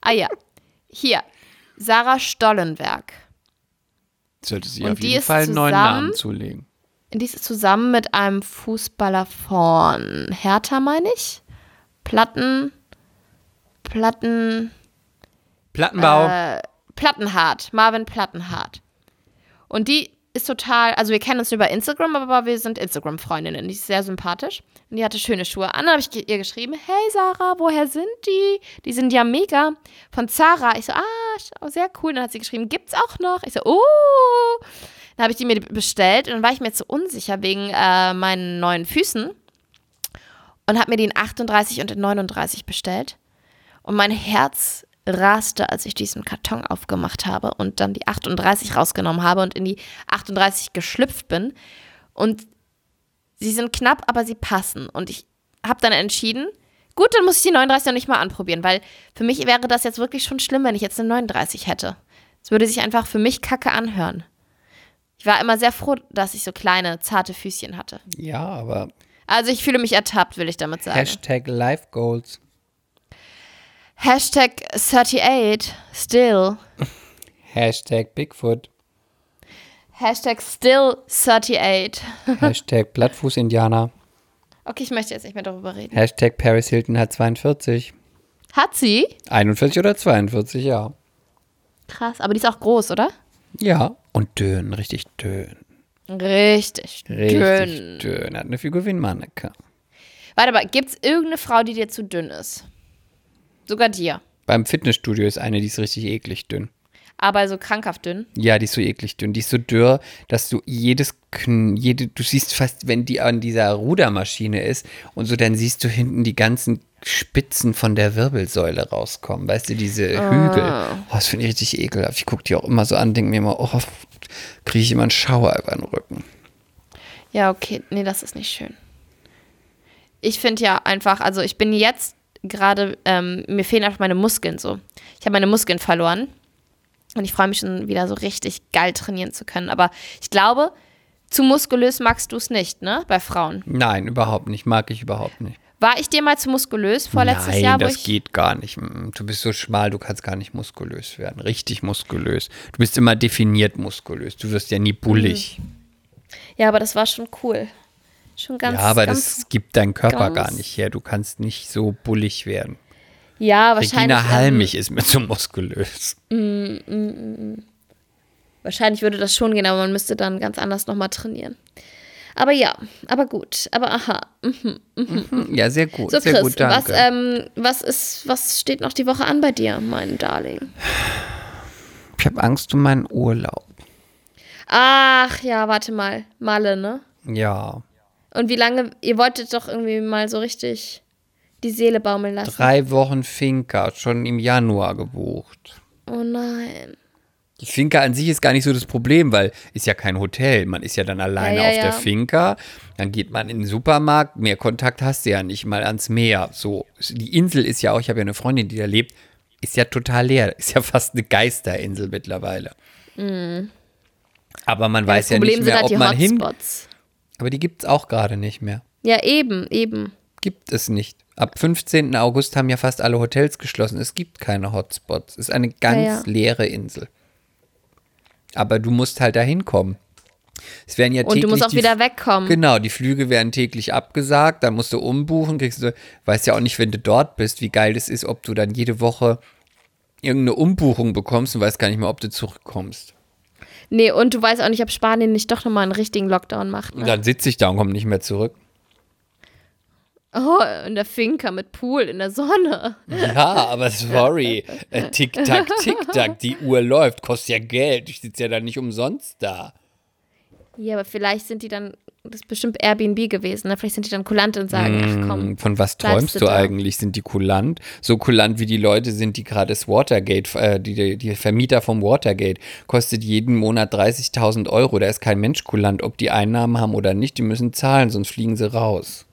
Ah ja, hier. Sarah Stollenberg. Sollte sie Und auf jeden Fall einen neuen Namen zulegen. Die ist zusammen mit einem Fußballer von Hertha, meine ich. Platten. Platten. Plattenbau. Äh, Plattenhardt, Marvin Plattenhardt. Und die ist total, also wir kennen uns über Instagram, aber wir sind Instagram-Freundinnen. Die ist sehr sympathisch und die hatte schöne Schuhe an. Dann habe ich ihr geschrieben, hey Sarah, woher sind die? Die sind ja mega. Von Zara. Ich so, ah, sehr cool. Dann hat sie geschrieben, gibt's auch noch? Ich so, oh. Dann habe ich die mir bestellt und dann war ich mir so unsicher wegen äh, meinen neuen Füßen und habe mir die in 38 und in 39 bestellt. Und mein Herz raste, als ich diesen Karton aufgemacht habe und dann die 38 rausgenommen habe und in die 38 geschlüpft bin. Und sie sind knapp, aber sie passen. Und ich habe dann entschieden, gut, dann muss ich die 39 noch nicht mal anprobieren, weil für mich wäre das jetzt wirklich schon schlimm, wenn ich jetzt eine 39 hätte. Es würde sich einfach für mich kacke anhören. Ich war immer sehr froh, dass ich so kleine, zarte Füßchen hatte. ja, aber Also ich fühle mich ertappt, will ich damit sagen. Hashtag Life Goals. Hashtag 38, still. Hashtag Bigfoot. Hashtag still 38. Hashtag Plattfuß-Indianer. Okay, ich möchte jetzt nicht mehr darüber reden. Hashtag Paris Hilton hat 42. Hat sie? 41 oder 42, ja. Krass, aber die ist auch groß, oder? Ja. Und dünn, richtig dünn. Richtig, Richtig dünn. dünn. Hat eine Figur wie ein Manneke. Warte mal, gibt es irgendeine Frau, die dir zu dünn ist? Sogar dir. Beim Fitnessstudio ist eine, die ist richtig eklig dünn. Aber so krankhaft dünn. Ja, die ist so eklig dünn. Die ist so dürr, dass du jedes jede, du siehst fast, wenn die an dieser Rudermaschine ist und so, dann siehst du hinten die ganzen Spitzen von der Wirbelsäule rauskommen. Weißt du, diese Hügel. Oh, das finde ich richtig ekelhaft. Ich gucke die auch immer so an, denke mir immer, oh, kriege ich immer einen Schauer über den Rücken. Ja, okay. Nee, das ist nicht schön. Ich finde ja einfach, also ich bin jetzt gerade, ähm, mir fehlen einfach meine Muskeln so. Ich habe meine Muskeln verloren. Und ich freue mich schon wieder so richtig geil trainieren zu können. Aber ich glaube, zu muskulös magst du es nicht, ne? Bei Frauen. Nein, überhaupt nicht. Mag ich überhaupt nicht. War ich dir mal zu muskulös vorletztes Nein, Jahr? Wo das geht gar nicht. Du bist so schmal, du kannst gar nicht muskulös werden. Richtig muskulös. Du bist immer definiert muskulös. Du wirst ja nie bullig. Ja, aber das war schon cool. Schon ganz. ja, aber ganz, das gibt dein Körper gar nicht her. Du kannst nicht so bullig werden. Ja, wahrscheinlich. Regina ähm, Halmich ist mir zu muskulös. Wahrscheinlich würde das schon gehen, aber man müsste dann ganz anders nochmal trainieren. Aber ja, aber gut. Aber aha. Ja, sehr gut. So, sehr Chris, gut, danke. was, ähm, was ist, was steht noch die Woche an bei dir, mein Darling? ich habe Angst um meinen Urlaub. Ach ja, warte mal. Malle, ne? Ja, Und wie lange, ihr wolltet doch irgendwie mal so richtig die Seele baumeln lassen. drei Wochen Finca, schon im Januar gebucht. Oh nein. Die Finca an sich ist gar nicht so das Problem, weil ist ja kein Hotel. Man ist ja dann alleine Ja, ja, auf der ja. Finca. Dann geht man in den Supermarkt. Mehr Kontakt hast du ja nicht mal ans Meer. So, die Insel ist ja auch, ich habe ja eine Freundin, die da lebt, ist ja total leer. Ist ja fast eine Geisterinsel mittlerweile. Aber man weiß ja, nicht mehr, halt ob man hin. Aber die gibt es auch gerade nicht mehr. Ja, eben, eben. Gibt es nicht. Ab 15. August haben ja fast alle Hotels geschlossen. Es gibt keine Hotspots. Es ist eine ganz ja. leere Insel. Aber du musst halt da hinkommen. Es werden ja Und du täglich musst auch wieder wegkommen. Genau, die Flüge werden täglich abgesagt, dann musst du umbuchen, kriegst du, weißt ja auch nicht, wenn du dort bist, wie geil das ist, ob du dann jede Woche irgendeine Umbuchung bekommst und weißt gar nicht mehr, ob du zurückkommst. Nee, und du weißt auch nicht, ob Spanien nicht doch nochmal einen richtigen Lockdown macht. Und Ne? dann sitze ich da und komme nicht mehr zurück. Oh, in der Finca mit Pool in der Sonne. Ja, aber sorry. Äh, Tick-Tack, Tick-Tack, die Uhr läuft, kostet ja Geld. Ich sitze ja dann nicht umsonst da. Ja, aber vielleicht sind die dann, das ist bestimmt Airbnb gewesen, ne? Vielleicht sind die dann kulant und sagen, ach komm. Von was träumst du du da. eigentlich? Sind die kulant? So kulant wie die Leute sind, die gerade das Watergate, äh, die, die Vermieter vom Watergate, kostet jeden Monat 30.000 Euro. Da ist kein Mensch kulant, ob die Einnahmen haben oder nicht. Die müssen zahlen, sonst fliegen sie raus.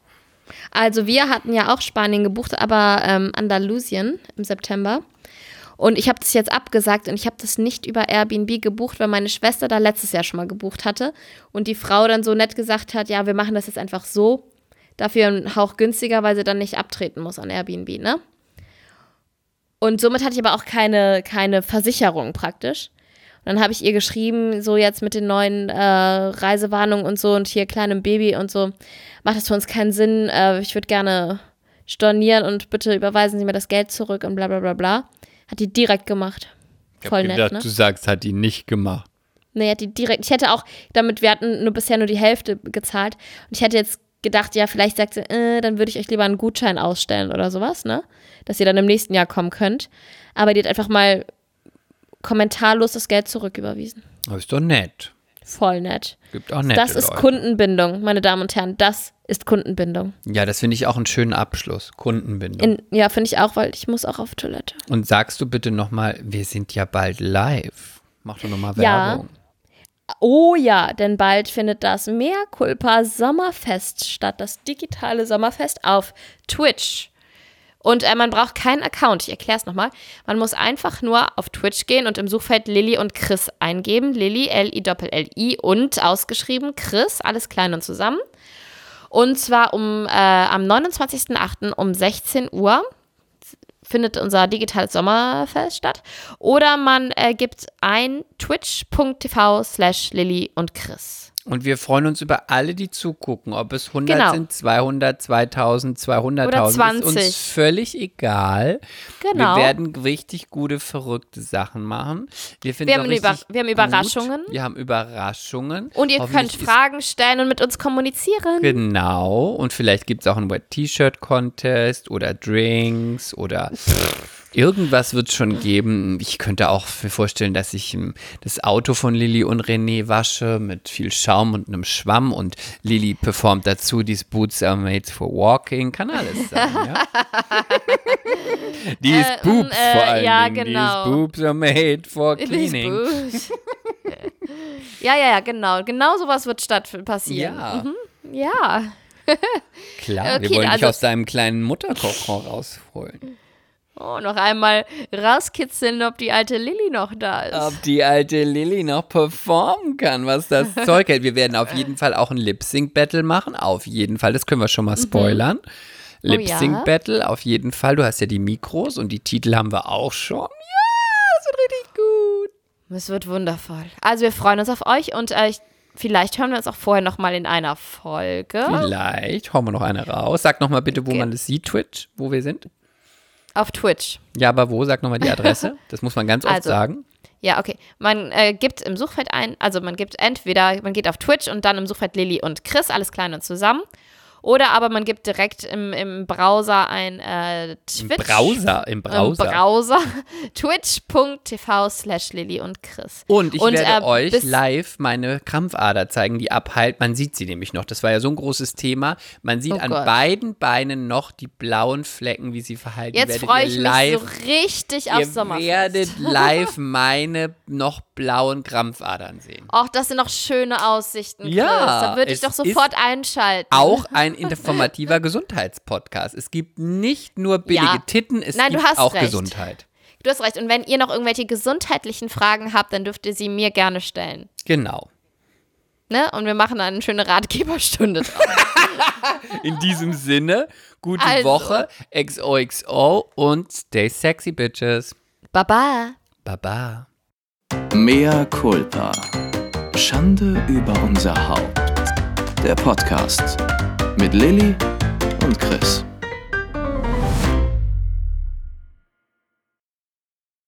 Also wir hatten ja auch Spanien gebucht, aber ähm, Andalusien im September. Und ich habe das jetzt abgesagt und ich habe das nicht über Airbnb gebucht, weil meine Schwester da letztes Jahr schon mal gebucht hatte. Und die Frau dann so nett gesagt hat, ja, wir machen das jetzt einfach so. Dafür einen Hauch günstiger, weil sie dann nicht abtreten muss an Airbnb, ne? Und somit hatte ich aber auch keine, keine Versicherung praktisch. Und dann habe ich ihr geschrieben, so jetzt mit den neuen äh, Reisewarnungen und so und hier kleinem Baby und so, macht das für uns keinen Sinn. Äh, ich würde gerne stornieren und bitte überweisen Sie mir das Geld zurück und bla bla bla bla. Hat die direkt gemacht. Voll nett, ne? du sagst, hat die nicht gemacht. Nee, hat die direkt. Ich hätte auch, damit wir hatten nur bisher nur die Hälfte gezahlt. Und ich hätte jetzt gedacht, ja, vielleicht sagt sie, äh, dann würde ich euch lieber einen Gutschein ausstellen oder sowas, ne? Dass ihr dann im nächsten Jahr kommen könnt. Aber die hat einfach mal kommentarlos das Geld zurücküberwiesen. Aber ist doch nett. Voll nett. Gibt auch nette Das ist Leute. Kundenbindung, meine Damen und Herren. Das ist Kundenbindung. Ja, das finde ich auch einen schönen Abschluss. Kundenbindung. In, ja, finde ich auch, weil ich muss auch auf Toilette. Und sagst du bitte nochmal, wir sind ja bald live. Mach doch nochmal Ja. Werbung. Oh ja, denn bald findet das Mea Culpa Sommerfest statt, das digitale Sommerfest auf Twitch. Und äh, man braucht keinen Account. Ich erkläre es nochmal. Man muss einfach nur auf Twitch gehen und im Suchfeld Lilly und Chris eingeben. Lilly, L-I-L-L-I und ausgeschrieben Chris, alles klein und zusammen. Und zwar um, äh, am 29.08. um 16 Uhr findet unser digitales Sommerfest statt. Oder man äh, gibt ein twitch.tv slash Lilly und Chris. Und wir freuen uns über alle, die zugucken. Ob es 100 Genau. sind, 200, 2000, 200.000. Oder Ist 20. uns völlig egal. Genau. Wir werden richtig gute, verrückte Sachen machen. Wir, finden Wir haben Über- wir haben gut. Überraschungen. Wir haben Überraschungen. Und ihr könnt Fragen stellen und mit uns kommunizieren. Genau. Und vielleicht gibt es auch einen Wet-T-Shirt-Contest oder Drinks oder irgendwas wird schon geben. Ich könnte auch mir vorstellen, dass ich ähm, das Auto von Lilly und René wasche mit viel Schaum und einem Schwamm und Lilly performt dazu, these boots are made for walking. Kann alles sein, ja? These Äh, boobs äh, vor allem. ja, Dingen. genau. These boobs are made for cleaning. ja, ja, ja, genau. Genau sowas wird statt passieren. Ja, Mhm. Ja. klar. wir Okay, wollen dich also- aus deinem kleinen Mutterkochrauch rausholen. Oh, noch einmal rauskitzeln, ob die alte Lilly noch da ist. ob die alte Lilly noch performen kann, was das Zeug hält. Wir werden auf jeden Fall auch ein Lip-Sync-Battle machen. Auf jeden Fall, das können wir schon mal spoilern. Lip-Sync-Battle, auf jeden Fall. Du hast ja die Mikros und die Titel haben wir auch schon. Ja, das wird richtig gut. Es wird wundervoll. Also wir freuen uns auf euch und äh, ich, vielleicht hören wir uns auch vorher noch mal in einer Folge Vielleicht hauen wir noch eine raus. Sag noch mal bitte, wo Okay. man das sieht, Twitch, wo wir sind. Auf Twitch. Ja, aber wo? Sag noch mal die Adresse. Das muss man ganz oft Also, sagen. Ja, okay. Man äh, gibt im Suchfeld ein, also man gibt entweder, man geht auf Twitch und dann im Suchfeld Lilly und Chris, alles klein und zusammen. Oder aber man gibt direkt im, im Browser ein äh, Im Twitch. Browser, im Browser. Im Browser. Twitch.tv slash Lilly und Chris. Und ich Und, werde äh, euch live meine Krampfader zeigen, die abheilt. Man sieht sie nämlich noch. Das war ja so ein großes Thema. Man sieht Oh an Gott. beiden Beinen noch die blauen Flecken, wie sie verhalten. Jetzt freue ihr ich live, mich so richtig auf Ihr Sommerfest. werdet live meine noch blauen Krampfadern sehen. Ach, das sind noch schöne Aussichten, Chris. Ja, Da würde ich doch sofort einschalten. Auch ein informativer Gesundheitspodcast. Es gibt nicht nur billige Ja. Titten, es Nein, du gibt hast auch recht. Gesundheit. Du hast recht. Und wenn ihr noch irgendwelche gesundheitlichen Fragen habt, dann dürft ihr sie mir gerne stellen. Genau. Ne? Und wir machen dann eine schöne Ratgeberstunde draus. In diesem Sinne, gute Also. Woche, XOXO und stay sexy, bitches. Baba. Baba. Mea culpa. Schande über unser Haupt. Der Podcast mit Lilly und Chris.